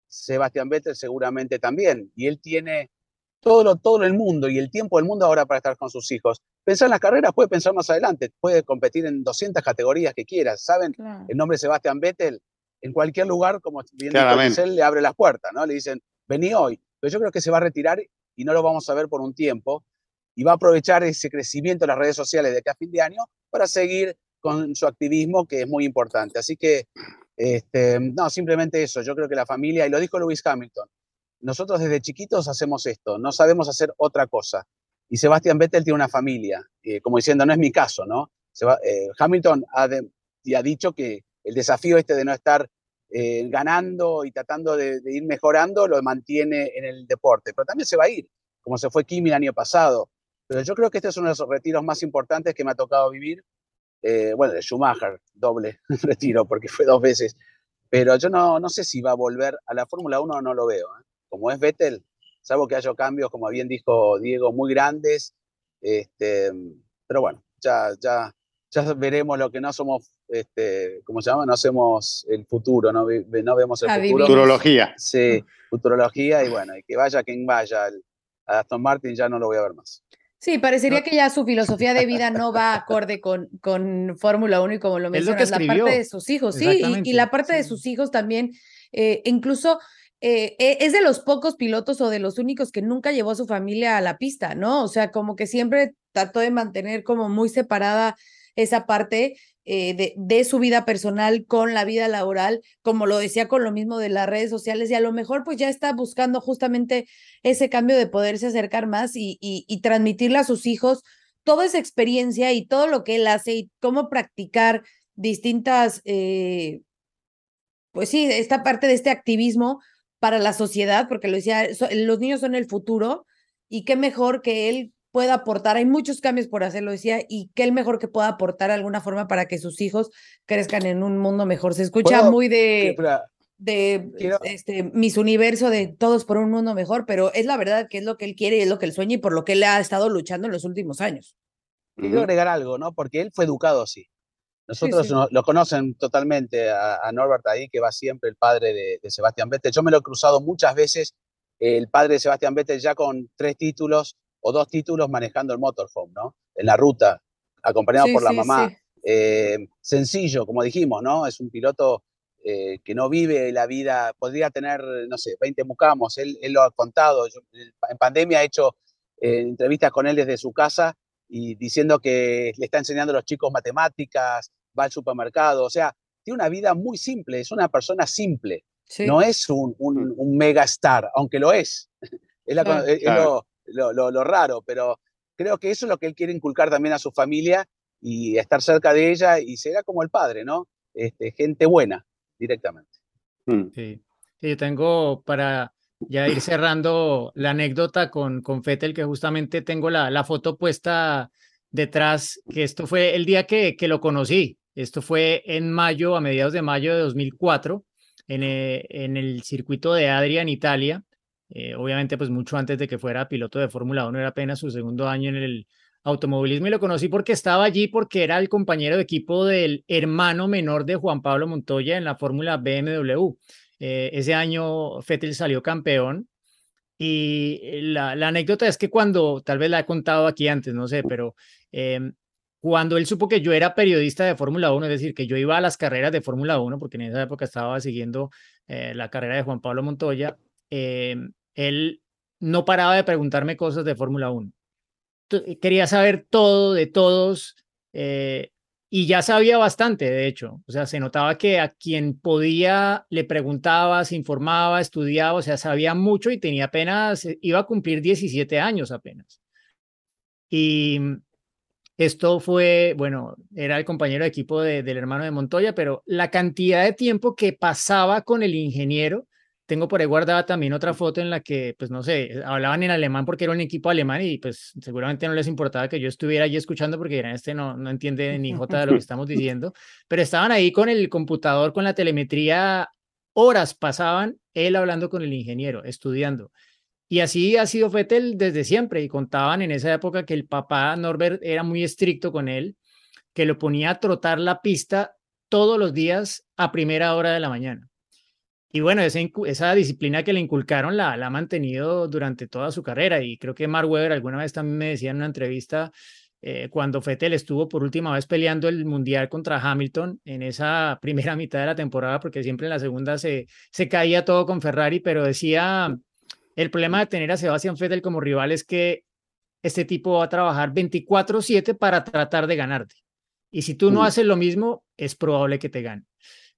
Sebastián Vettel seguramente también. Y él tiene todo, lo, todo el mundo y el tiempo del mundo ahora para estar con sus hijos. Pensar en las carreras, puede pensar más adelante, puede competir en 200 categorías que quiera. ¿Saben? El nombre Sebastián Vettel, en cualquier lugar, como bien él, le abre las puertas, ¿no? Le dicen, vení hoy. Pero yo creo que se va a retirar y no lo vamos a ver por un tiempo. Y va a aprovechar ese crecimiento de las redes sociales de aquí a fin de año para seguir con su activismo, que es muy importante. Así que, este, no, simplemente eso. Yo creo que la familia, y lo dijo Lewis Hamilton, nosotros desde chiquitos hacemos esto, no sabemos hacer otra cosa. Y Sebastián Vettel tiene una familia, como diciendo, no es mi caso, ¿no? Eh, Hamilton ha, ha, dicho que el desafío este de no estar eh, ganando y tratando de, de, ir mejorando lo mantiene en el deporte, pero también se va a ir, como se fue Kimi el año pasado. Pero yo creo que este es uno de los retiros más importantes que me ha tocado vivir eh, bueno, de Schumacher, doble retiro, porque fue dos veces. Pero yo no, no sé si va a volver a la Fórmula 1 no lo veo. ¿eh? Como es Vettel, salvo que haya cambios, como bien dijo Diego, muy grandes. Este, pero bueno, ya, ya, ya veremos lo que no somos, este, ¿cómo se llama? No hacemos el futuro, no, no vemos el futuro. Futurología. Sí, futurología y bueno, y que vaya quien vaya. A Aston Martin ya no lo voy a ver más. Sí, parecería que ya su filosofía de vida no va acorde con, con Fórmula 1 y como lo mencionas, la parte de sus hijos, sí, y, la parte de sus hijos también, eh, incluso eh, e, es de los pocos pilotos o de los únicos que nunca llevó a su familia a la pista, ¿no? O sea, como que siempre trató de mantener como muy separada esa parte eh, de, de, su vida personal con la vida laboral, como lo decía con lo mismo de las redes sociales, y a lo mejor pues ya está buscando justamente ese cambio de poderse acercar más y, y, transmitirle a sus hijos toda esa experiencia y todo lo que él hace y cómo practicar distintas, eh, pues sí, esta parte de este activismo para la sociedad, porque lo decía, los niños son el futuro y qué mejor que él pueda aportar. Hay muchos cambios por hacerlo, decía, y qué el mejor que pueda aportar de alguna forma para que sus hijos crezcan en un mundo mejor. Se escucha muy de, de este, mis universo de todos por un mundo mejor, pero es la verdad que es lo que él quiere y es lo que él sueña y por lo que él ha estado luchando en los últimos años. Quiero agregar algo, ¿no? Porque él fue educado así. Nosotros lo conocen totalmente a, Norbert ahí, que va siempre el padre de, de Sebastián Vettel. Yo me lo he cruzado muchas veces, el padre de Sebastián Vettel ya con tres títulos, o dos títulos manejando el motorhome, ¿no? En la ruta, acompañado por la mamá. Eh, sencillo, como dijimos, ¿no? Es un piloto eh, que no vive la vida, podría tener, no sé, 20 mucamos, él, él lo ha contado, yo, en pandemia he hecho eh, entrevistas con él desde su casa y diciendo que le está enseñando a los chicos matemáticas, va al supermercado, o sea, tiene una vida muy simple, es una persona simple, Sí. no es un, un, un mega star, aunque lo es, es, la- Claro. es Claro. lo, lo- lo- lo raro, pero creo que eso es lo que él quiere inculcar también a su familia y estar cerca de ella y será como el padre, ¿no? Este, gente buena, directamente. Mm. Sí. Sí, yo tengo para ya ir cerrando la anécdota con, con Fettel, que justamente tengo la, la foto puesta detrás, que esto fue el día que, que lo conocí. Esto fue en mayo, a mediados de mayo de 2004, en, eh, en el circuito de Adria en Italia. Eh, obviamente, pues mucho antes de que fuera piloto de Fórmula 1, era apenas su segundo año en el automovilismo y lo conocí porque estaba allí, porque era el compañero de equipo del hermano menor de Juan Pablo Montoya en la Fórmula BMW. Eh, ese año Fettel salió campeón y eh, la, anécdota es que cuando, tal vez la he contado aquí antes, no sé, pero em, cuando él supo que yo era periodista de Fórmula 1, es decir, que yo iba a las carreras de Fórmula 1, porque en esa época estaba siguiendo la carrera de Juan Pablo Montoya, em, él no paraba de preguntarme cosas de Fórmula 1. Tu- Quería saber todo de todos eh, y ya sabía bastante, de hecho. O sea, se notaba que a quien podía le preguntaba, se informaba, estudiaba, o sea, sabía mucho y tenía apenas, eh, iba a cumplir 17 años apenas. Y esto fue, bueno, era el compañero de equipo de- del hermano de Montoya, pero la cantidad de tiempo que pasaba con el ingeniero, tengo por ahí guardada también otra foto en la que, pues no sé, hablaban en alemán porque era un equipo alemán y pues seguramente no les importaba que yo estuviera allí escuchando porque dirán, este no, no entiende ni jota de lo que estamos diciendo, pero estaban ahí con el computador, con la telemetría, horas pasaban él hablando con el ingeniero, estudiando. Y así ha sido Fettel desde siempre. Y contaban en esa época que el papá Norbert era muy estricto con él, que lo ponía a trotar la pista todos los días a primera hora de la mañana. Y bueno, esa, disciplina que le inculcaron la, la ha mantenido durante toda su carrera. Y creo que Mark Webber alguna vez también me decía en una entrevista, eh, cuando Fettel estuvo por última vez peleando el Mundial contra Hamilton en esa primera mitad de la temporada, porque siempre en la segunda se, se caía todo con Ferrari, pero decía, el problema de tener a Sebastián Vettel como rival es que este tipo va a trabajar 24/7 para tratar de ganarte. Y si tú no haces lo mismo, es probable que te gane.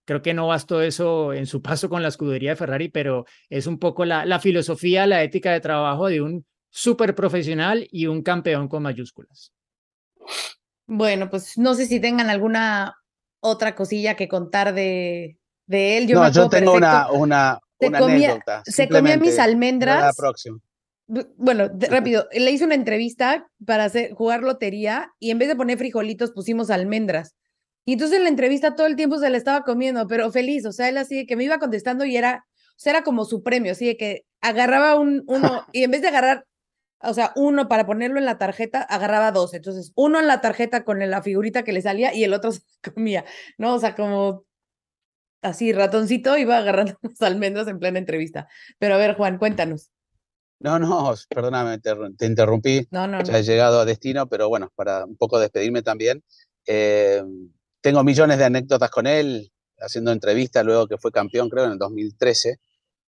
Creo que no bastó eso en su paso con la escudería de Ferrari, pero es un poco la, la filosofía, la ética de trabajo de un súper profesional y un campeón con mayúsculas. Bueno, pues no sé si tengan alguna otra cosilla que contar de, de él. Yo no, yo tengo una, perfecto. una, Se una comía- anécdota. se comía mis para La almendras. próxima. Bu- Bueno, de- rápido, le hice una entrevista para hacer, jugar lotería y en vez de poner frijolitos pusimos almendras. Y entonces en la entrevista todo el tiempo se la estaba comiendo, pero feliz, o sea, él así de que me iba contestando y era, o sea, era como su premio, así de que agarraba un uno y en vez de agarrar, o sea, uno para ponerlo en la tarjeta, agarraba dos. Entonces, uno en la tarjeta con la figurita que le salía y el otro se comía, ¿no? O sea, como así, ratoncito iba agarrando las almendras en plena entrevista. Pero a ver, Juan, cuéntanos. No, no, perdóname, te, te interrumpí. No, no, no. Ya he llegado a destino, pero bueno, para un poco despedirme también. eh, tengo millones de anécdotas con él, haciendo entrevistas luego que fue campeón, creo, en el 2013.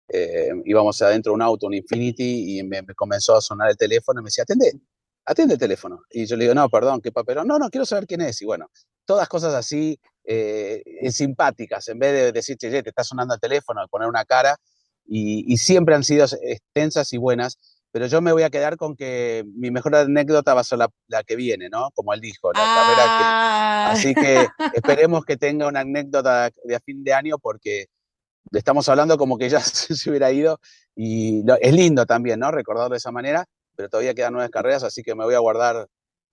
eh, íbamos adentro de un auto, un Infinity, y me, me comenzó a sonar el teléfono y me decía, atende, atende el teléfono. Y yo le digo, no, perdón, qué papelón. No, no, quiero saber quién es. Y bueno, todas cosas así eh, eh, simpáticas, en vez de decir, che, te está sonando el teléfono, poner una cara, y, y siempre han sido extensas y buenas, pero yo me voy a quedar con que mi mejor anécdota va a ser la, la que viene, ¿no? Como él dijo, la carrera que... Ah. Así que esperemos que tenga una anécdota de a fin de año porque le estamos hablando como que ya se, hubiera ido y lo- es lindo también, ¿no? Recordarlo de esa manera, pero todavía quedan nueve carreras, así que me voy a guardar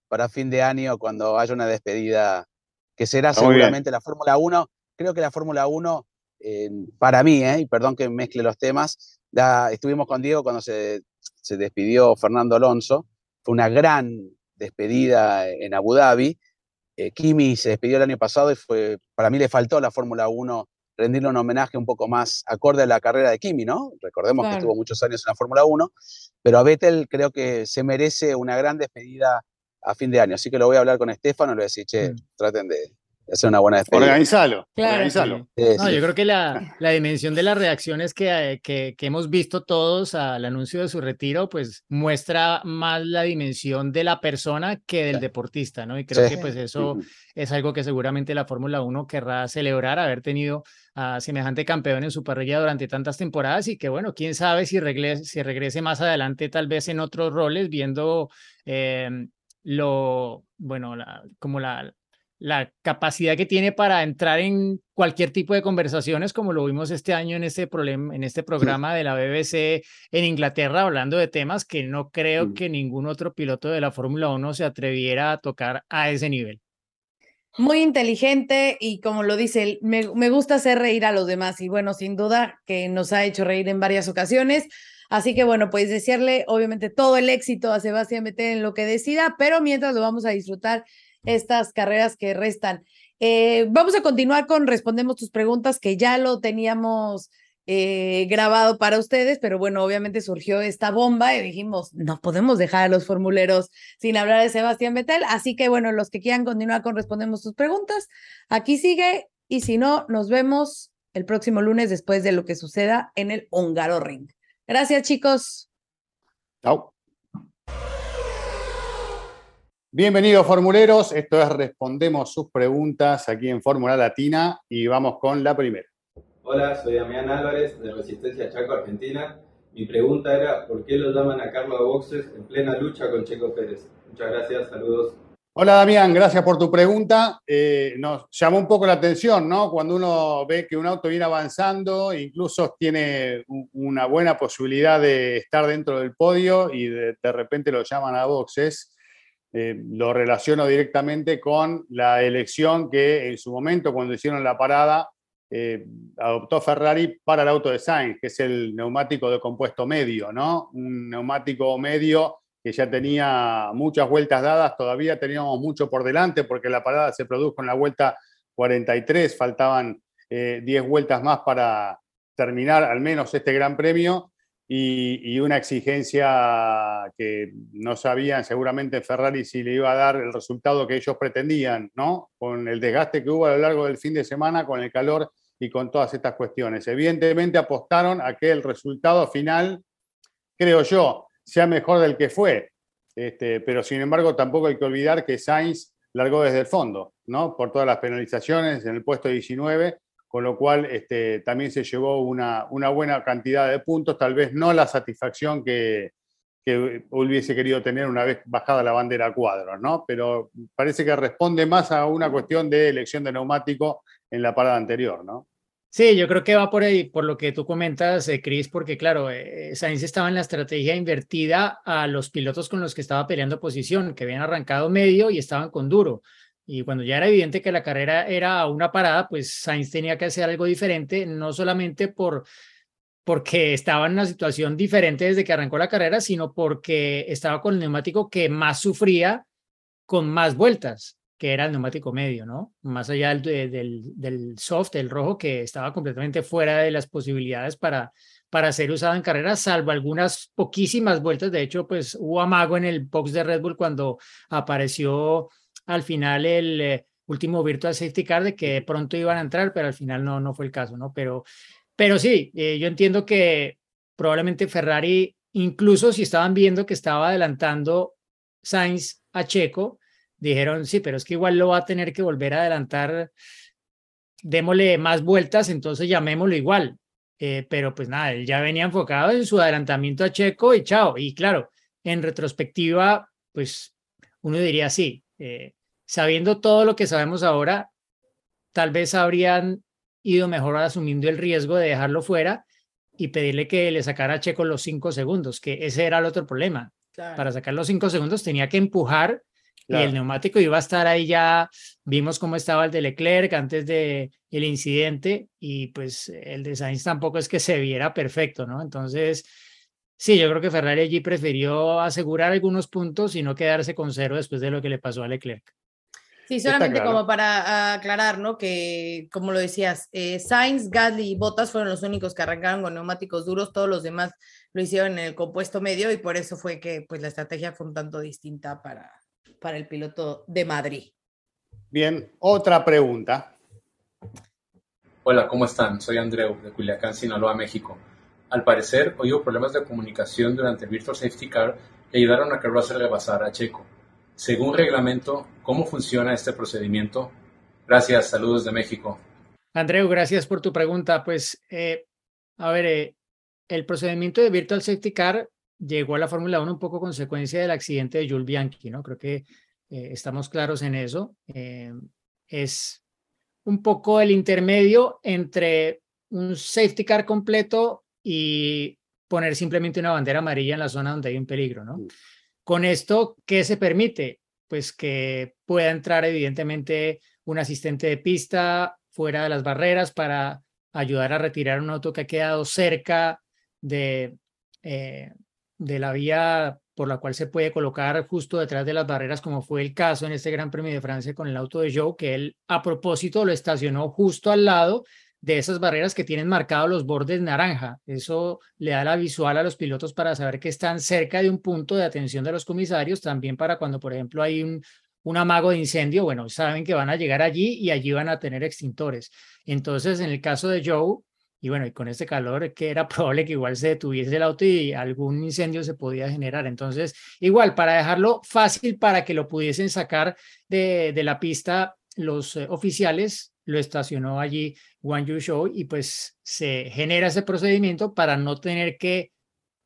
para fin de año cuando haya una despedida que será bien. seguramente la Fórmula 1. Creo que la Fórmula 1, eh, para mí, ¿eh? y perdón que mezcle los temas, la- estuvimos con Diego cuando se, se despidió Fernando Alonso, fue una gran despedida en Abu Dhabi. Eh, Kimi se despidió el año pasado y fue, para mí le faltó a la Fórmula 1 rendirle un homenaje un poco más acorde a la carrera de Kimi, ¿no? Recordemos Claro. que estuvo muchos años en la Fórmula 1, pero a Vettel creo que se merece una gran despedida a fin de año. Así que lo voy a hablar con Estefano y le voy a decir, che, Mm. traten de, hacer una buena despedida. Organizalo, Claro. organizalo. Sí, No, sí. yo creo que la, la dimensión de las reacciones que, eh, que, que hemos visto todos al anuncio de su retiro, pues muestra más la dimensión de la persona que del Sí. deportista, ¿no? Y creo Sí. que pues eso es algo que seguramente la Fórmula 1 querrá celebrar, haber tenido a semejante campeón en su parrilla durante tantas temporadas y que bueno, quién sabe si regrese, si regrese más adelante tal vez en otros roles, viendo em, lo, bueno, la, como la, la capacidad que tiene para entrar en cualquier tipo de conversaciones, como lo vimos este año en este, problema, en este programa de la BBC en Inglaterra, hablando de temas que no creo Mm. que ningún otro piloto de la Fórmula 1 se atreviera a tocar a ese nivel. Muy inteligente y como lo dice, él, me, me gusta hacer reír a los demás y bueno, sin duda que nos ha hecho reír en varias ocasiones. Así que bueno, pues desearle obviamente todo el éxito a Sebastián Vettel en lo que decida, pero mientras lo vamos a disfrutar estas carreras que restan. Eh, vamos a continuar con respondemos tus preguntas que ya lo teníamos eh, grabado para ustedes, pero bueno, obviamente surgió esta bomba y dijimos, no podemos dejar a los formuleros sin hablar de Sebastián Vettel, así que bueno, los que quieran continuar con respondemos tus preguntas, aquí sigue y si no, nos vemos el próximo lunes después de lo que suceda en el Húngaro Ring. Gracias, chicos. Chau. Bienvenidos formuleros, esto es Respondemos sus preguntas aquí en Fórmula Latina y vamos con la primera. Hola, soy Damián Álvarez de Resistencia Chaco, Argentina. Mi pregunta era, ¿por qué lo llaman a Carlos a boxes en plena lucha con Checo Pérez? Muchas gracias, saludos. Hola Damián, gracias por tu pregunta. Eh, nos llamó un poco la atención, ¿no? Cuando uno ve que un auto viene avanzando, incluso tiene un- una buena posibilidad de estar dentro del podio y de, de repente lo llaman a boxes. Eh, lo relaciono directamente con la elección que en su momento, cuando hicieron la parada, eh, adoptó Ferrari para el auto de Sainz, que es el neumático de compuesto medio, ¿no? Un neumático medio que ya tenía muchas vueltas dadas, todavía teníamos mucho por delante porque la parada se produjo en la vuelta 43, faltaban eh, 10 vueltas más para terminar al menos este Gran Premio y, una exigencia que no sabían seguramente Ferrari si le iba a dar el resultado que ellos pretendían, ¿no? Con el desgaste que hubo a lo largo del fin de semana, con el calor y con todas estas cuestiones. Evidentemente apostaron a que el resultado final, creo yo, sea mejor del que fue. Este, pero sin embargo, tampoco hay que olvidar que Sainz largó desde el fondo, ¿no? Por todas las penalizaciones en el puesto 19, con lo cual este, también se llevó una, buena cantidad de puntos, tal vez no la satisfacción que, hubiese querido tener una vez bajada la bandera a ¿no? Pero parece que responde más a una cuestión de elección de neumático en la parada anterior, ¿no? Sí, yo creo que va por ahí, por lo que tú comentas, eh, Chris, porque claro, eh, Sainz estaba en la estrategia invertida a los pilotos con los que estaba peleando posición, que habían arrancado medio y estaban con duro. Y cuando ya era evidente que la carrera era una parada, pues Sainz tenía que hacer algo diferente, no solamente por porque estaba en una situación diferente desde que arrancó la carrera, sino porque estaba con el neumático que más sufría con más vueltas que era el neumático medio, ¿no? Más allá del, de- del, del soft, el rojo, que estaba completamente fuera de las posibilidades para, para ser usado en carrera, salvo algunas poquísimas vueltas. De hecho, pues hubo amago en el box de Red Bull cuando apareció al final el eh, último Virtual Safety Car de que pronto iban a entrar, pero al final no, no fue el caso, ¿no? Pero, pero sí, eh, yo entiendo que probablemente Ferrari, incluso si estaban viendo que estaba adelantando Sainz a Checo, dijeron, sí, pero es que igual lo va a tener que volver a adelantar, démosle más vueltas, entonces llamémoslo igual. Eh, pero pues nada, él ya venía enfocado en su adelantamiento a Checo y chao. Y claro, en retrospectiva, pues uno diría sí, eh, sabiendo todo lo que sabemos ahora, tal vez habrían ido mejor asumiendo el riesgo de dejarlo fuera y pedirle que le sacara a Checo los cinco segundos, que ese era el otro problema. Para sacar los cinco segundos tenía que empujar y el neumático iba a estar ahí ya, vimos cómo estaba el de Leclerc antes de el incidente y pues el de Sainz tampoco es que se viera perfecto, ¿no? Entonces, sí, yo creo que Ferrari allí prefirió asegurar algunos puntos y no quedarse con cero después de lo que le pasó a Leclerc. Sí, solamente claro. como para aclarar, ¿no? Que, como lo decías, eh, Sainz, Gasly y Bottas fueron los únicos que arrancaron con neumáticos duros, todos los demás lo hicieron en el compuesto medio y por eso fue que pues la estrategia fue un tanto distinta para, para el piloto de Madrid. Bien, otra pregunta. Hola, ¿cómo están? Soy Andreu de Culiacán, Sinaloa, México. Al parecer, hoy hubo problemas de comunicación durante el Virtual Safety Car que ayudaron a que Russell rebasara a Checo. Según reglamento, ¿cómo funciona este procedimiento? Gracias, saludos de México. Andreu, gracias por tu pregunta. Pues, eh, a ver, eh, el procedimiento de Virtual Safety Car llegó a la Fórmula 1 un poco consecuencia del accidente de Jules Bianchi, ¿no? Creo que eh, estamos claros en eso. Es un poco el intermedio entre un safety car completo y poner simplemente una bandera amarilla en la zona donde hay un peligro, ¿no? Con esto, ¿qué se permite? Pues que pueda entrar evidentemente un asistente de pista fuera de las barreras para ayudar a retirar un auto que ha quedado cerca de, eh, de la vía por la cual se puede colocar justo detrás de las barreras, como fue el caso en este Gran Premio de Francia con el auto de Joe, que él a propósito lo estacionó justo al lado de esas barreras que tienen marcados los bordes naranja. Eso le da la visual a los pilotos para saber que están cerca de un punto de atención de los comisarios, también para cuando, por ejemplo, hay un, un amago de incendio, bueno, saben que van a llegar allí y allí van a tener extintores. Entonces, en el caso de Joe, y bueno, y con este calor que era probable que igual se detuviese el auto y algún incendio se podía generar. Entonces, igual, para dejarlo fácil para que lo pudiesen sacar de, de la pista los eh, oficiales, lo estacionó allí Wang Yu y pues se genera ese procedimiento para no tener que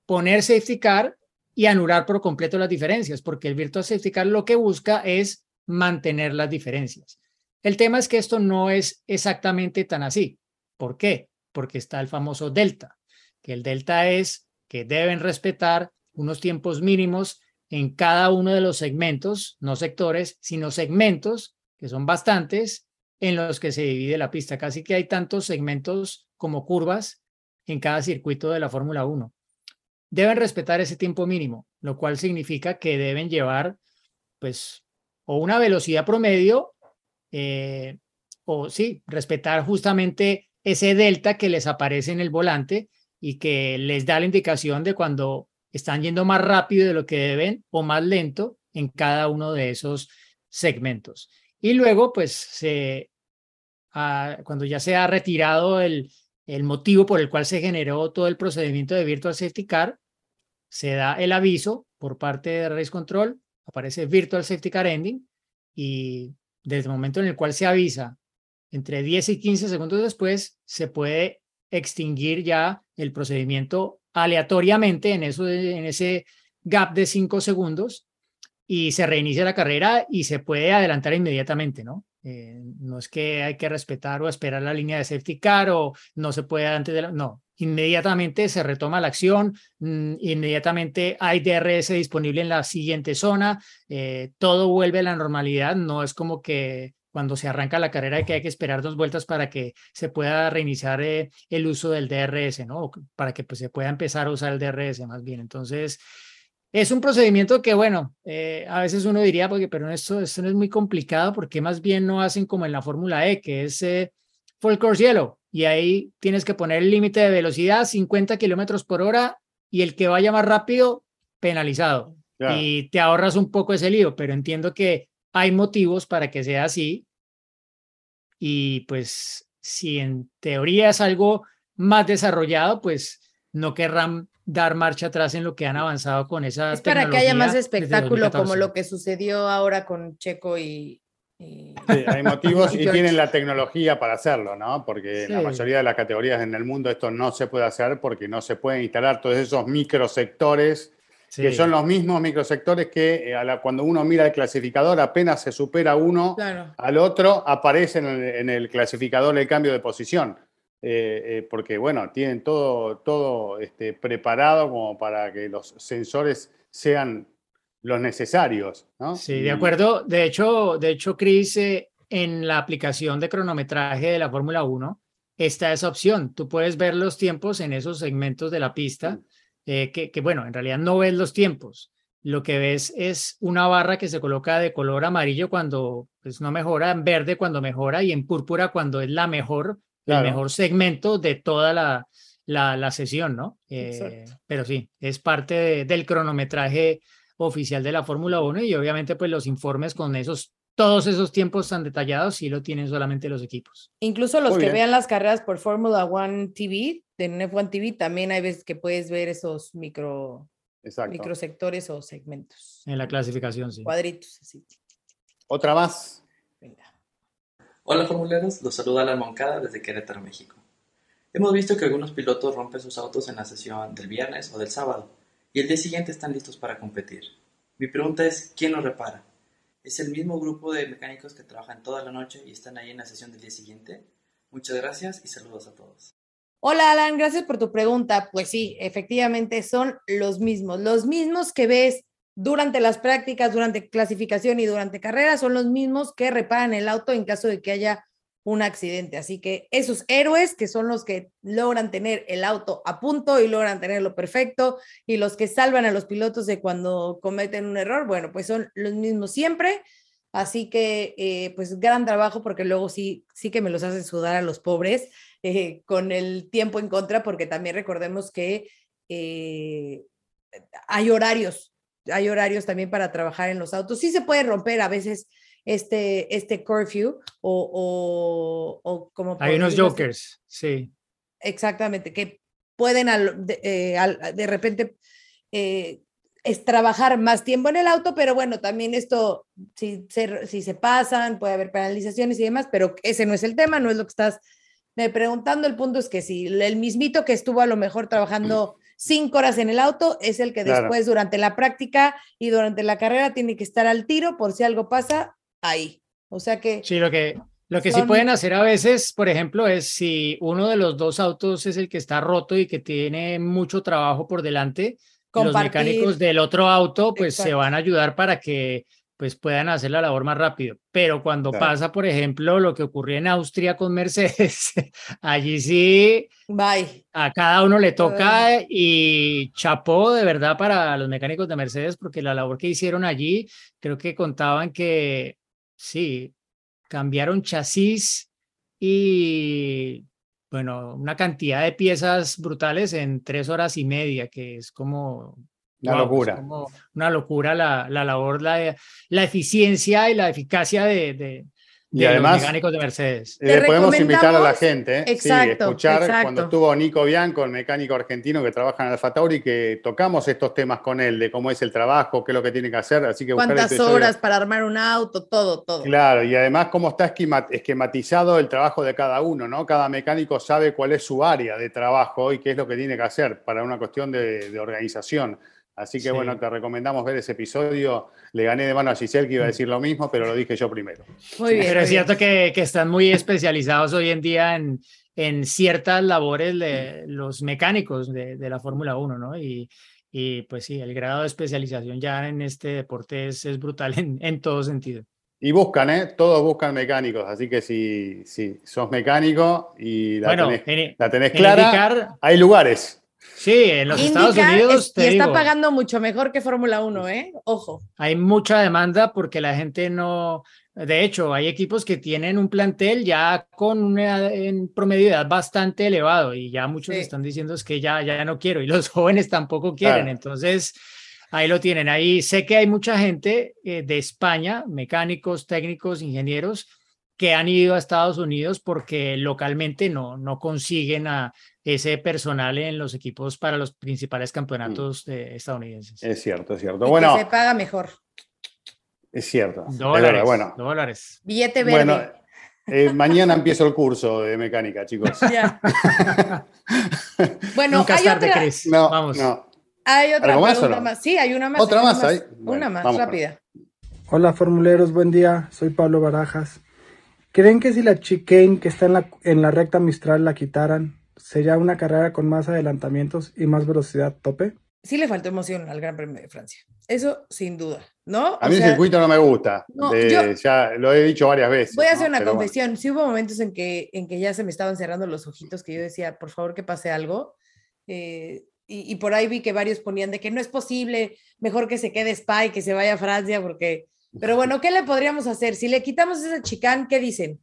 poner safety car y anular por completo las diferencias, porque el Virtual Safety Car lo que busca es mantener las diferencias. El tema es que esto no es exactamente tan así. ¿Por qué? porque está el famoso delta, que el delta es que deben respetar unos tiempos mínimos en cada uno de los segmentos, no sectores, sino segmentos, que son bastantes, en los que se divide la pista. Casi que hay tantos segmentos como curvas en cada circuito de la Fórmula 1. Deben respetar ese tiempo mínimo, lo cual significa que deben llevar, pues, o una velocidad promedio, eh, o sí, respetar justamente ese delta que les aparece en el volante y que les da la indicación de cuando están yendo más rápido de lo que deben o más lento en cada uno de esos segmentos. Y luego, pues, ah, cuando ya se ha retirado el, el motivo por el cual se generó todo el procedimiento de Virtual Safety Car, se da el aviso por parte de Race Control, aparece Virtual Safety Car Ending y desde el momento en el cual se avisa entre 10 y 15 segundos después se puede extinguir ya el procedimiento aleatoriamente en, eso, en ese gap de 5 segundos y se reinicia la carrera y se puede adelantar inmediatamente, ¿no? Eh, no es que hay que respetar o esperar la línea de safety car o no se puede antes de. No, inmediatamente se retoma la acción, mm, inmediatamente hay DRS disponible en la siguiente zona, eh, todo vuelve a la normalidad, no es como que cuando se arranca la carrera que hay que esperar dos vueltas para que se pueda reiniciar eh, el uso del DRS, ¿no? Para que pues, se pueda empezar a usar el DRS más bien. Entonces, es un procedimiento que, bueno, eh, a veces uno diría, porque, pero esto, esto no es muy complicado, porque más bien no hacen como en la Fórmula E, que es eh, full course yellow, y ahí tienes que poner el límite de velocidad, 50 kilómetros por hora, y el que vaya más rápido, penalizado. Y te ahorras un poco ese lío, pero entiendo que hay motivos para que sea así. Y pues si en teoría es algo más desarrollado, pues no querrán dar marcha atrás en lo que han avanzado con esa. Es para que haya más espectáculo, como lo que sucedió ahora con Checo y. Sí, hay motivos y, tienen la tecnología para hacerlo, ¿no? Porque en la mayoría de las categorías en el mundo esto no se puede hacer porque no se pueden instalar todos esos microsectores que son los mismos microsectores que eh, cuando uno mira el clasificador, apenas se supera uno al otro, aparece en el, clasificador el cambio de posición. Eh, eh, porque, bueno, tienen todo, todo este, preparado como para que los sensores sean los necesarios. ¿no? Sí, de acuerdo. De hecho, de hecho Chris, en la aplicación de cronometraje de la Fórmula 1 está esa opción. Tú puedes ver los tiempos en esos segmentos de la pista. Eh, que, bueno, en realidad no ves los tiempos. Lo que ves es una barra que se coloca de color amarillo cuando pues, no mejora, en verde cuando mejora y en púrpura cuando es la mejor, el mejor segmento de toda la, la, sesión, ¿no? Eh, pero sí, es parte del cronometraje oficial de la Fórmula 1 y obviamente pues los informes con esos todos esos tiempos tan detallados sí lo tienen solamente los equipos. Incluso los Muy que bien. vean las carreras por Fórmula One TV, en F1 TV, también hay veces que puedes ver esos micro, Exacto. microsectores o segmentos, En la clasificación, sí. cuadritos, así. Otra más. Hola formuleros, los saluda Alan Moncada desde Querétaro, México. Hemos visto que algunos pilotos rompen sus autos en la sesión del viernes o del sábado y el día siguiente están listos para competir. Mi pregunta es, ¿quién los repara? ¿Es el mismo grupo de mecánicos que trabajan toda la noche y están ahí en la sesión del día siguiente? Muchas gracias y saludos a todos. Hola Alan, gracias por tu pregunta. Pues sí, efectivamente son los mismos. Los mismos que ves durante las prácticas, durante clasificación y durante carrera son los mismos que reparan el auto en caso de que haya un accidente. Así que esos héroes que son los que logran tener el auto a punto y logran tenerlo perfecto y los que salvan a los pilotos de cuando cometen un error, bueno, pues son los mismos siempre. Así que, eh, pues gran trabajo porque luego sí, sí que me los hacen sudar a los pobres eh, con el tiempo en contra, porque también recordemos que eh, hay horarios, hay horarios también para trabajar en los autos. Sí se puede romper a veces este, este curfew o, o, o como... Hay unos jokers, sí. Exactamente, que pueden al- de, eh, al- de repente eh, es trabajar más tiempo en el auto, pero bueno, también esto, si se, si se pasan, puede haber penalizaciones y demás, pero ese no es el tema, no es lo que estás me preguntando. El punto es que si el mismito que estuvo a lo mejor trabajando cinco horas en el auto es el que Claro. después durante la práctica y durante la carrera tiene que estar al tiro por si algo pasa ahí. O sea que Sí, lo que, lo que sí Son- pueden hacer a veces, por ejemplo, es si uno de los dos autos es el que está roto y que tiene mucho trabajo por delante, los compartir. mecánicos del otro auto pues se van a ayudar para que pues puedan hacer la labor más rápido. Pero cuando Claro. pasa, por ejemplo, lo que ocurrió en Austria con Mercedes, allí sí Bye. a cada uno le toca y chapó de verdad para los mecánicos de Mercedes porque la labor que hicieron allí, creo que contaban que sí, cambiaron chasis y bueno, una cantidad de piezas brutales en tres horas y media, que es como... Una es locura. como una locura la, la labor, la, la eficiencia y la eficacia de, de, Y de además, los mecánicos de Mercedes. Eh, podemos invitar a la gente, ¿eh? Exacto, sí, escuchar exacto. cuando estuvo Nico Bianco, el mecánico argentino que trabaja en Alfa Tauri, que tocamos estos temas con él, de cómo es el trabajo, qué es lo que tiene que hacer, así que ¿Cuántas episodio- horas para armar un auto? Todo, todo. Claro, y además cómo está esquema- esquematizado el trabajo de cada uno, ¿no? Cada mecánico sabe cuál es su área de trabajo y qué es lo que tiene que hacer para una cuestión de, de organización. Así que Sí. bueno, te recomendamos ver ese episodio. Le gané de mano a Giselle que iba a decir lo mismo, pero lo dije yo primero. Muy bien. Pero es cierto que, que están muy especializados hoy en día en, en ciertas labores de los mecánicos de, de la Fórmula 1, ¿no? Y, y pues sí, el grado de especialización ya en este deporte es, es brutal en, en todo sentido. Y buscan, ¿eh? Todos buscan mecánicos, así que si, si sos mecánico y la, Bueno, tenés, en, la tenés en clara, IndyCar, hay lugares. Sí, en los Estados IndyCar Unidos es- y te está digo, pagando mucho mejor que Fórmula 1, ¿eh? Ojo. hay mucha demanda porque la gente no, de hecho, hay equipos que tienen un plantel ya con una edad en promedio de edad bastante elevado y ya muchos Sí. están diciendo es que ya, ya no quiero y los jóvenes tampoco quieren. Claro. Entonces, ahí lo tienen. Ahí sé que hay mucha gente eh, de España, mecánicos, técnicos, ingenieros, que han ido a Estados Unidos porque localmente no, no consiguen a ese personal en los equipos para los principales campeonatos eh, estadounidenses. Es cierto, es cierto. Y que Bueno, se paga mejor. es cierto. es Dólares, verdad, bueno, dólares. Billete verde. bueno eh, mañana empiezo el curso de mecánica, chicos. Ya. Bueno, Nunca hay tarde, otra, Chris. No, Vamos. no. hay otra ¿Algo más pregunta no? más. Sí, hay una más. ¿Otra hay una más hay? Bueno, una más, rápida. Hola formuleros, buen día, soy Pablo Barajas. ¿Creen que si la chicane que está en la, en la recta Mistral la quitaran, sería una carrera con más adelantamientos y más velocidad tope? Sí le faltó emoción al Gran Premio de Francia. Eso sin duda, ¿no? A O mí el circuito no me gusta. no, de- yo- ya lo he dicho varias veces. Voy a ¿no? hacer una Pero bueno. confesión. Sí hubo momentos en que, en que ya se me estaban cerrando los ojitos, que yo decía, por favor, que pase algo. Eh, y, y por ahí vi que varios ponían de que no es posible, mejor que se quede Spa y que se vaya a Francia, porque... Pero bueno, ¿qué le podríamos hacer? Si le quitamos ese chicán, ¿qué dicen?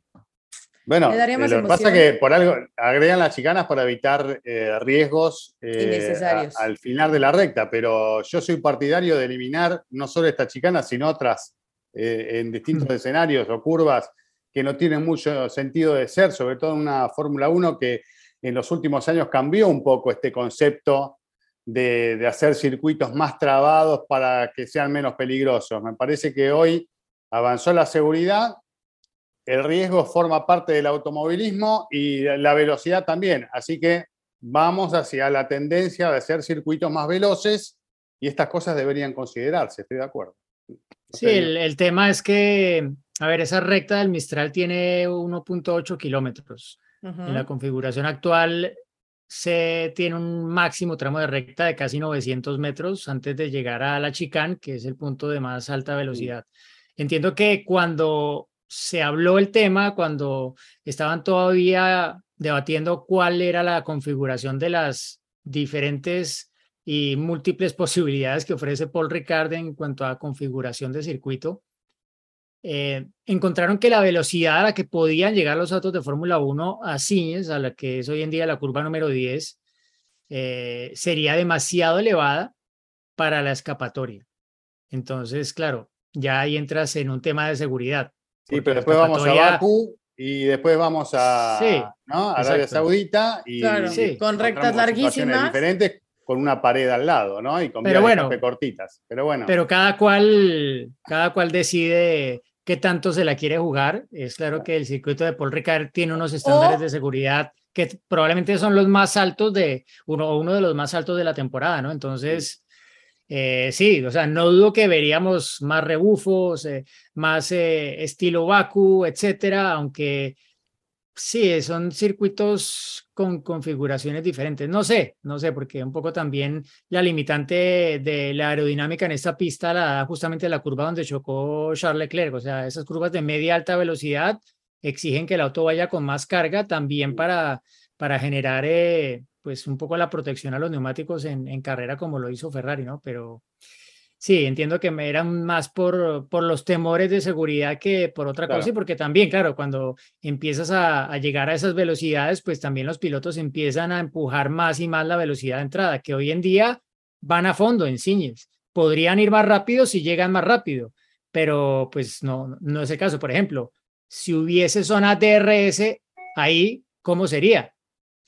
Bueno, Le daría eh, lo que pasa es que por algo agregan las chicanas para evitar eh, riesgos eh, Innecesarios. a- al final de la recta, pero yo soy partidario de eliminar no solo esta chicana, sino otras eh, en distintos escenarios o curvas que no tienen mucho sentido de ser, sobre todo en una Fórmula 1 que en los últimos años cambió un poco este concepto de, de hacer circuitos más trabados para que sean menos peligrosos. Me parece que hoy avanzó la seguridad, el riesgo forma parte del automovilismo y la velocidad también. Así que vamos hacia la tendencia de hacer circuitos más veloces y estas cosas deberían considerarse, estoy de acuerdo. Sí, el, el tema es que, a ver, esa recta del Mistral tiene 1.8 kilómetros. En la configuración actual se tiene un máximo tramo de recta de casi 900 metros antes de llegar a la chicane, que es el punto de más alta velocidad. Entiendo que cuando se habló el tema, cuando estaban todavía debatiendo cuál era la configuración de las diferentes y múltiples posibilidades que ofrece Paul Ricard en cuanto a configuración de circuito, eh, encontraron que la velocidad a la que podían llegar los autos de Fórmula 1 a Siñes, a la que es hoy en día la curva número 10, eh, sería demasiado elevada para la escapatoria. Entonces, claro, ya ahí entras en un tema de seguridad. Sí, pero después vamos a Bakú y después vamos a, Sí, ¿no? a Arabia. Saudita y, Claro, Sí. con rectas larguísimas. diferentes con una pared al lado, ¿no? Y con Pero bueno. escape cortitas. Pero bueno, Pero cada cual, cada cual decide qué tanto se la quiere jugar. Es claro que el circuito de Paul Ricard tiene unos estándares O- de seguridad que probablemente son los más altos de uno, uno de los más altos de la temporada, ¿no? Entonces, eh, sí, o sea, no dudo que veríamos más rebufos, eh, más eh, estilo Baku, etcétera, aunque sí, son circuitos con configuraciones diferentes. No sé, no sé, porque un poco también la limitante de la aerodinámica en esta pista la da justamente la curva donde chocó Charles Leclerc. O sea, esas curvas de media alta velocidad exigen que el auto vaya con más carga también para, para generar eh, pues un poco la protección a los neumáticos en, en carrera como lo hizo Ferrari, ¿no? Pero sí, entiendo que me eran más por, por los temores de seguridad que por otra cosa y porque también, claro, cuando empiezas a, a llegar a esas velocidades, pues también los pilotos empiezan a empujar más y más la velocidad de entrada, que hoy en día van a fondo en Siñez. Podrían ir más rápido si llegan más rápido, pero pues no, no es el caso. Por ejemplo, si hubiese zona DRS, ahí, ¿cómo sería?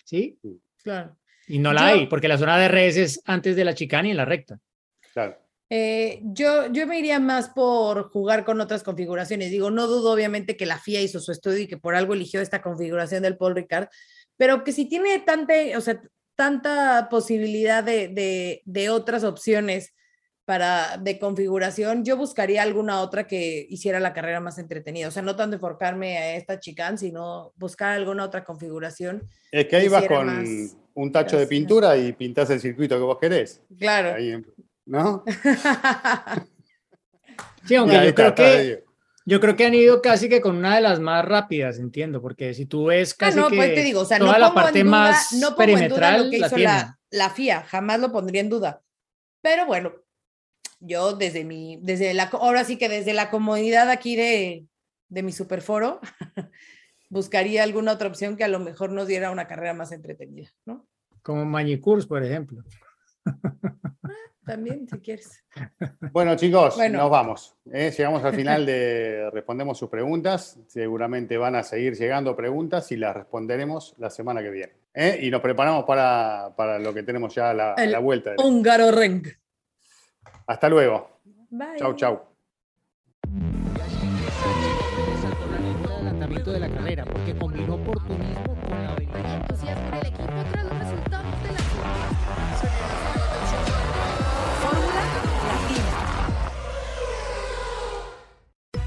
¿Sí? Claro. Y no la Yo- hay, porque la zona DRS es antes de la chicana y en la recta. claro. Eh, yo, yo me iría más por jugar con otras configuraciones. Digo, no dudo obviamente que la FIA hizo su estudio y que por algo eligió esta configuración del Paul Ricard, pero que si tiene tanta, o sea, tanta posibilidad de, de, de otras opciones para, de configuración, yo buscaría alguna otra que hiciera la carrera más entretenida. O sea, no tanto enfocarme a esta chicane, sino buscar alguna otra configuración. Es que ahí vas con más un tacho de pintura y pintás el circuito que vos querés. Claro. Ahí, ¿No? Sí, aunque yo creo que. Yo creo que han ido casi que con una de las más rápidas, entiendo, porque si tú ves Ah, casi no, que pues te digo, o sea, no toda la parte duda- más no pongo en duda perimetral lo que la hizo la, la FIA, jamás lo pondría en duda. Pero bueno, yo desde mi, desde la, ahora sí que desde la comodidad aquí de, de mi superforo, buscaría alguna otra opción que a lo mejor nos diera una carrera más entretenida, ¿no? Como Mañicurs, por ejemplo. También, si quieres. Bueno, chicos, Bueno. nos vamos. ¿eh? Llegamos al final de Respondemos sus preguntas. Seguramente van a seguir llegando preguntas y las responderemos la semana que viene. ¿eh? Y nos preparamos para, para lo que tenemos ya a la, a El la vuelta. Húngaro Ring. Hasta luego. Bye. Chau, chau. adelantamiento de la carrera, porque combinó oportunismo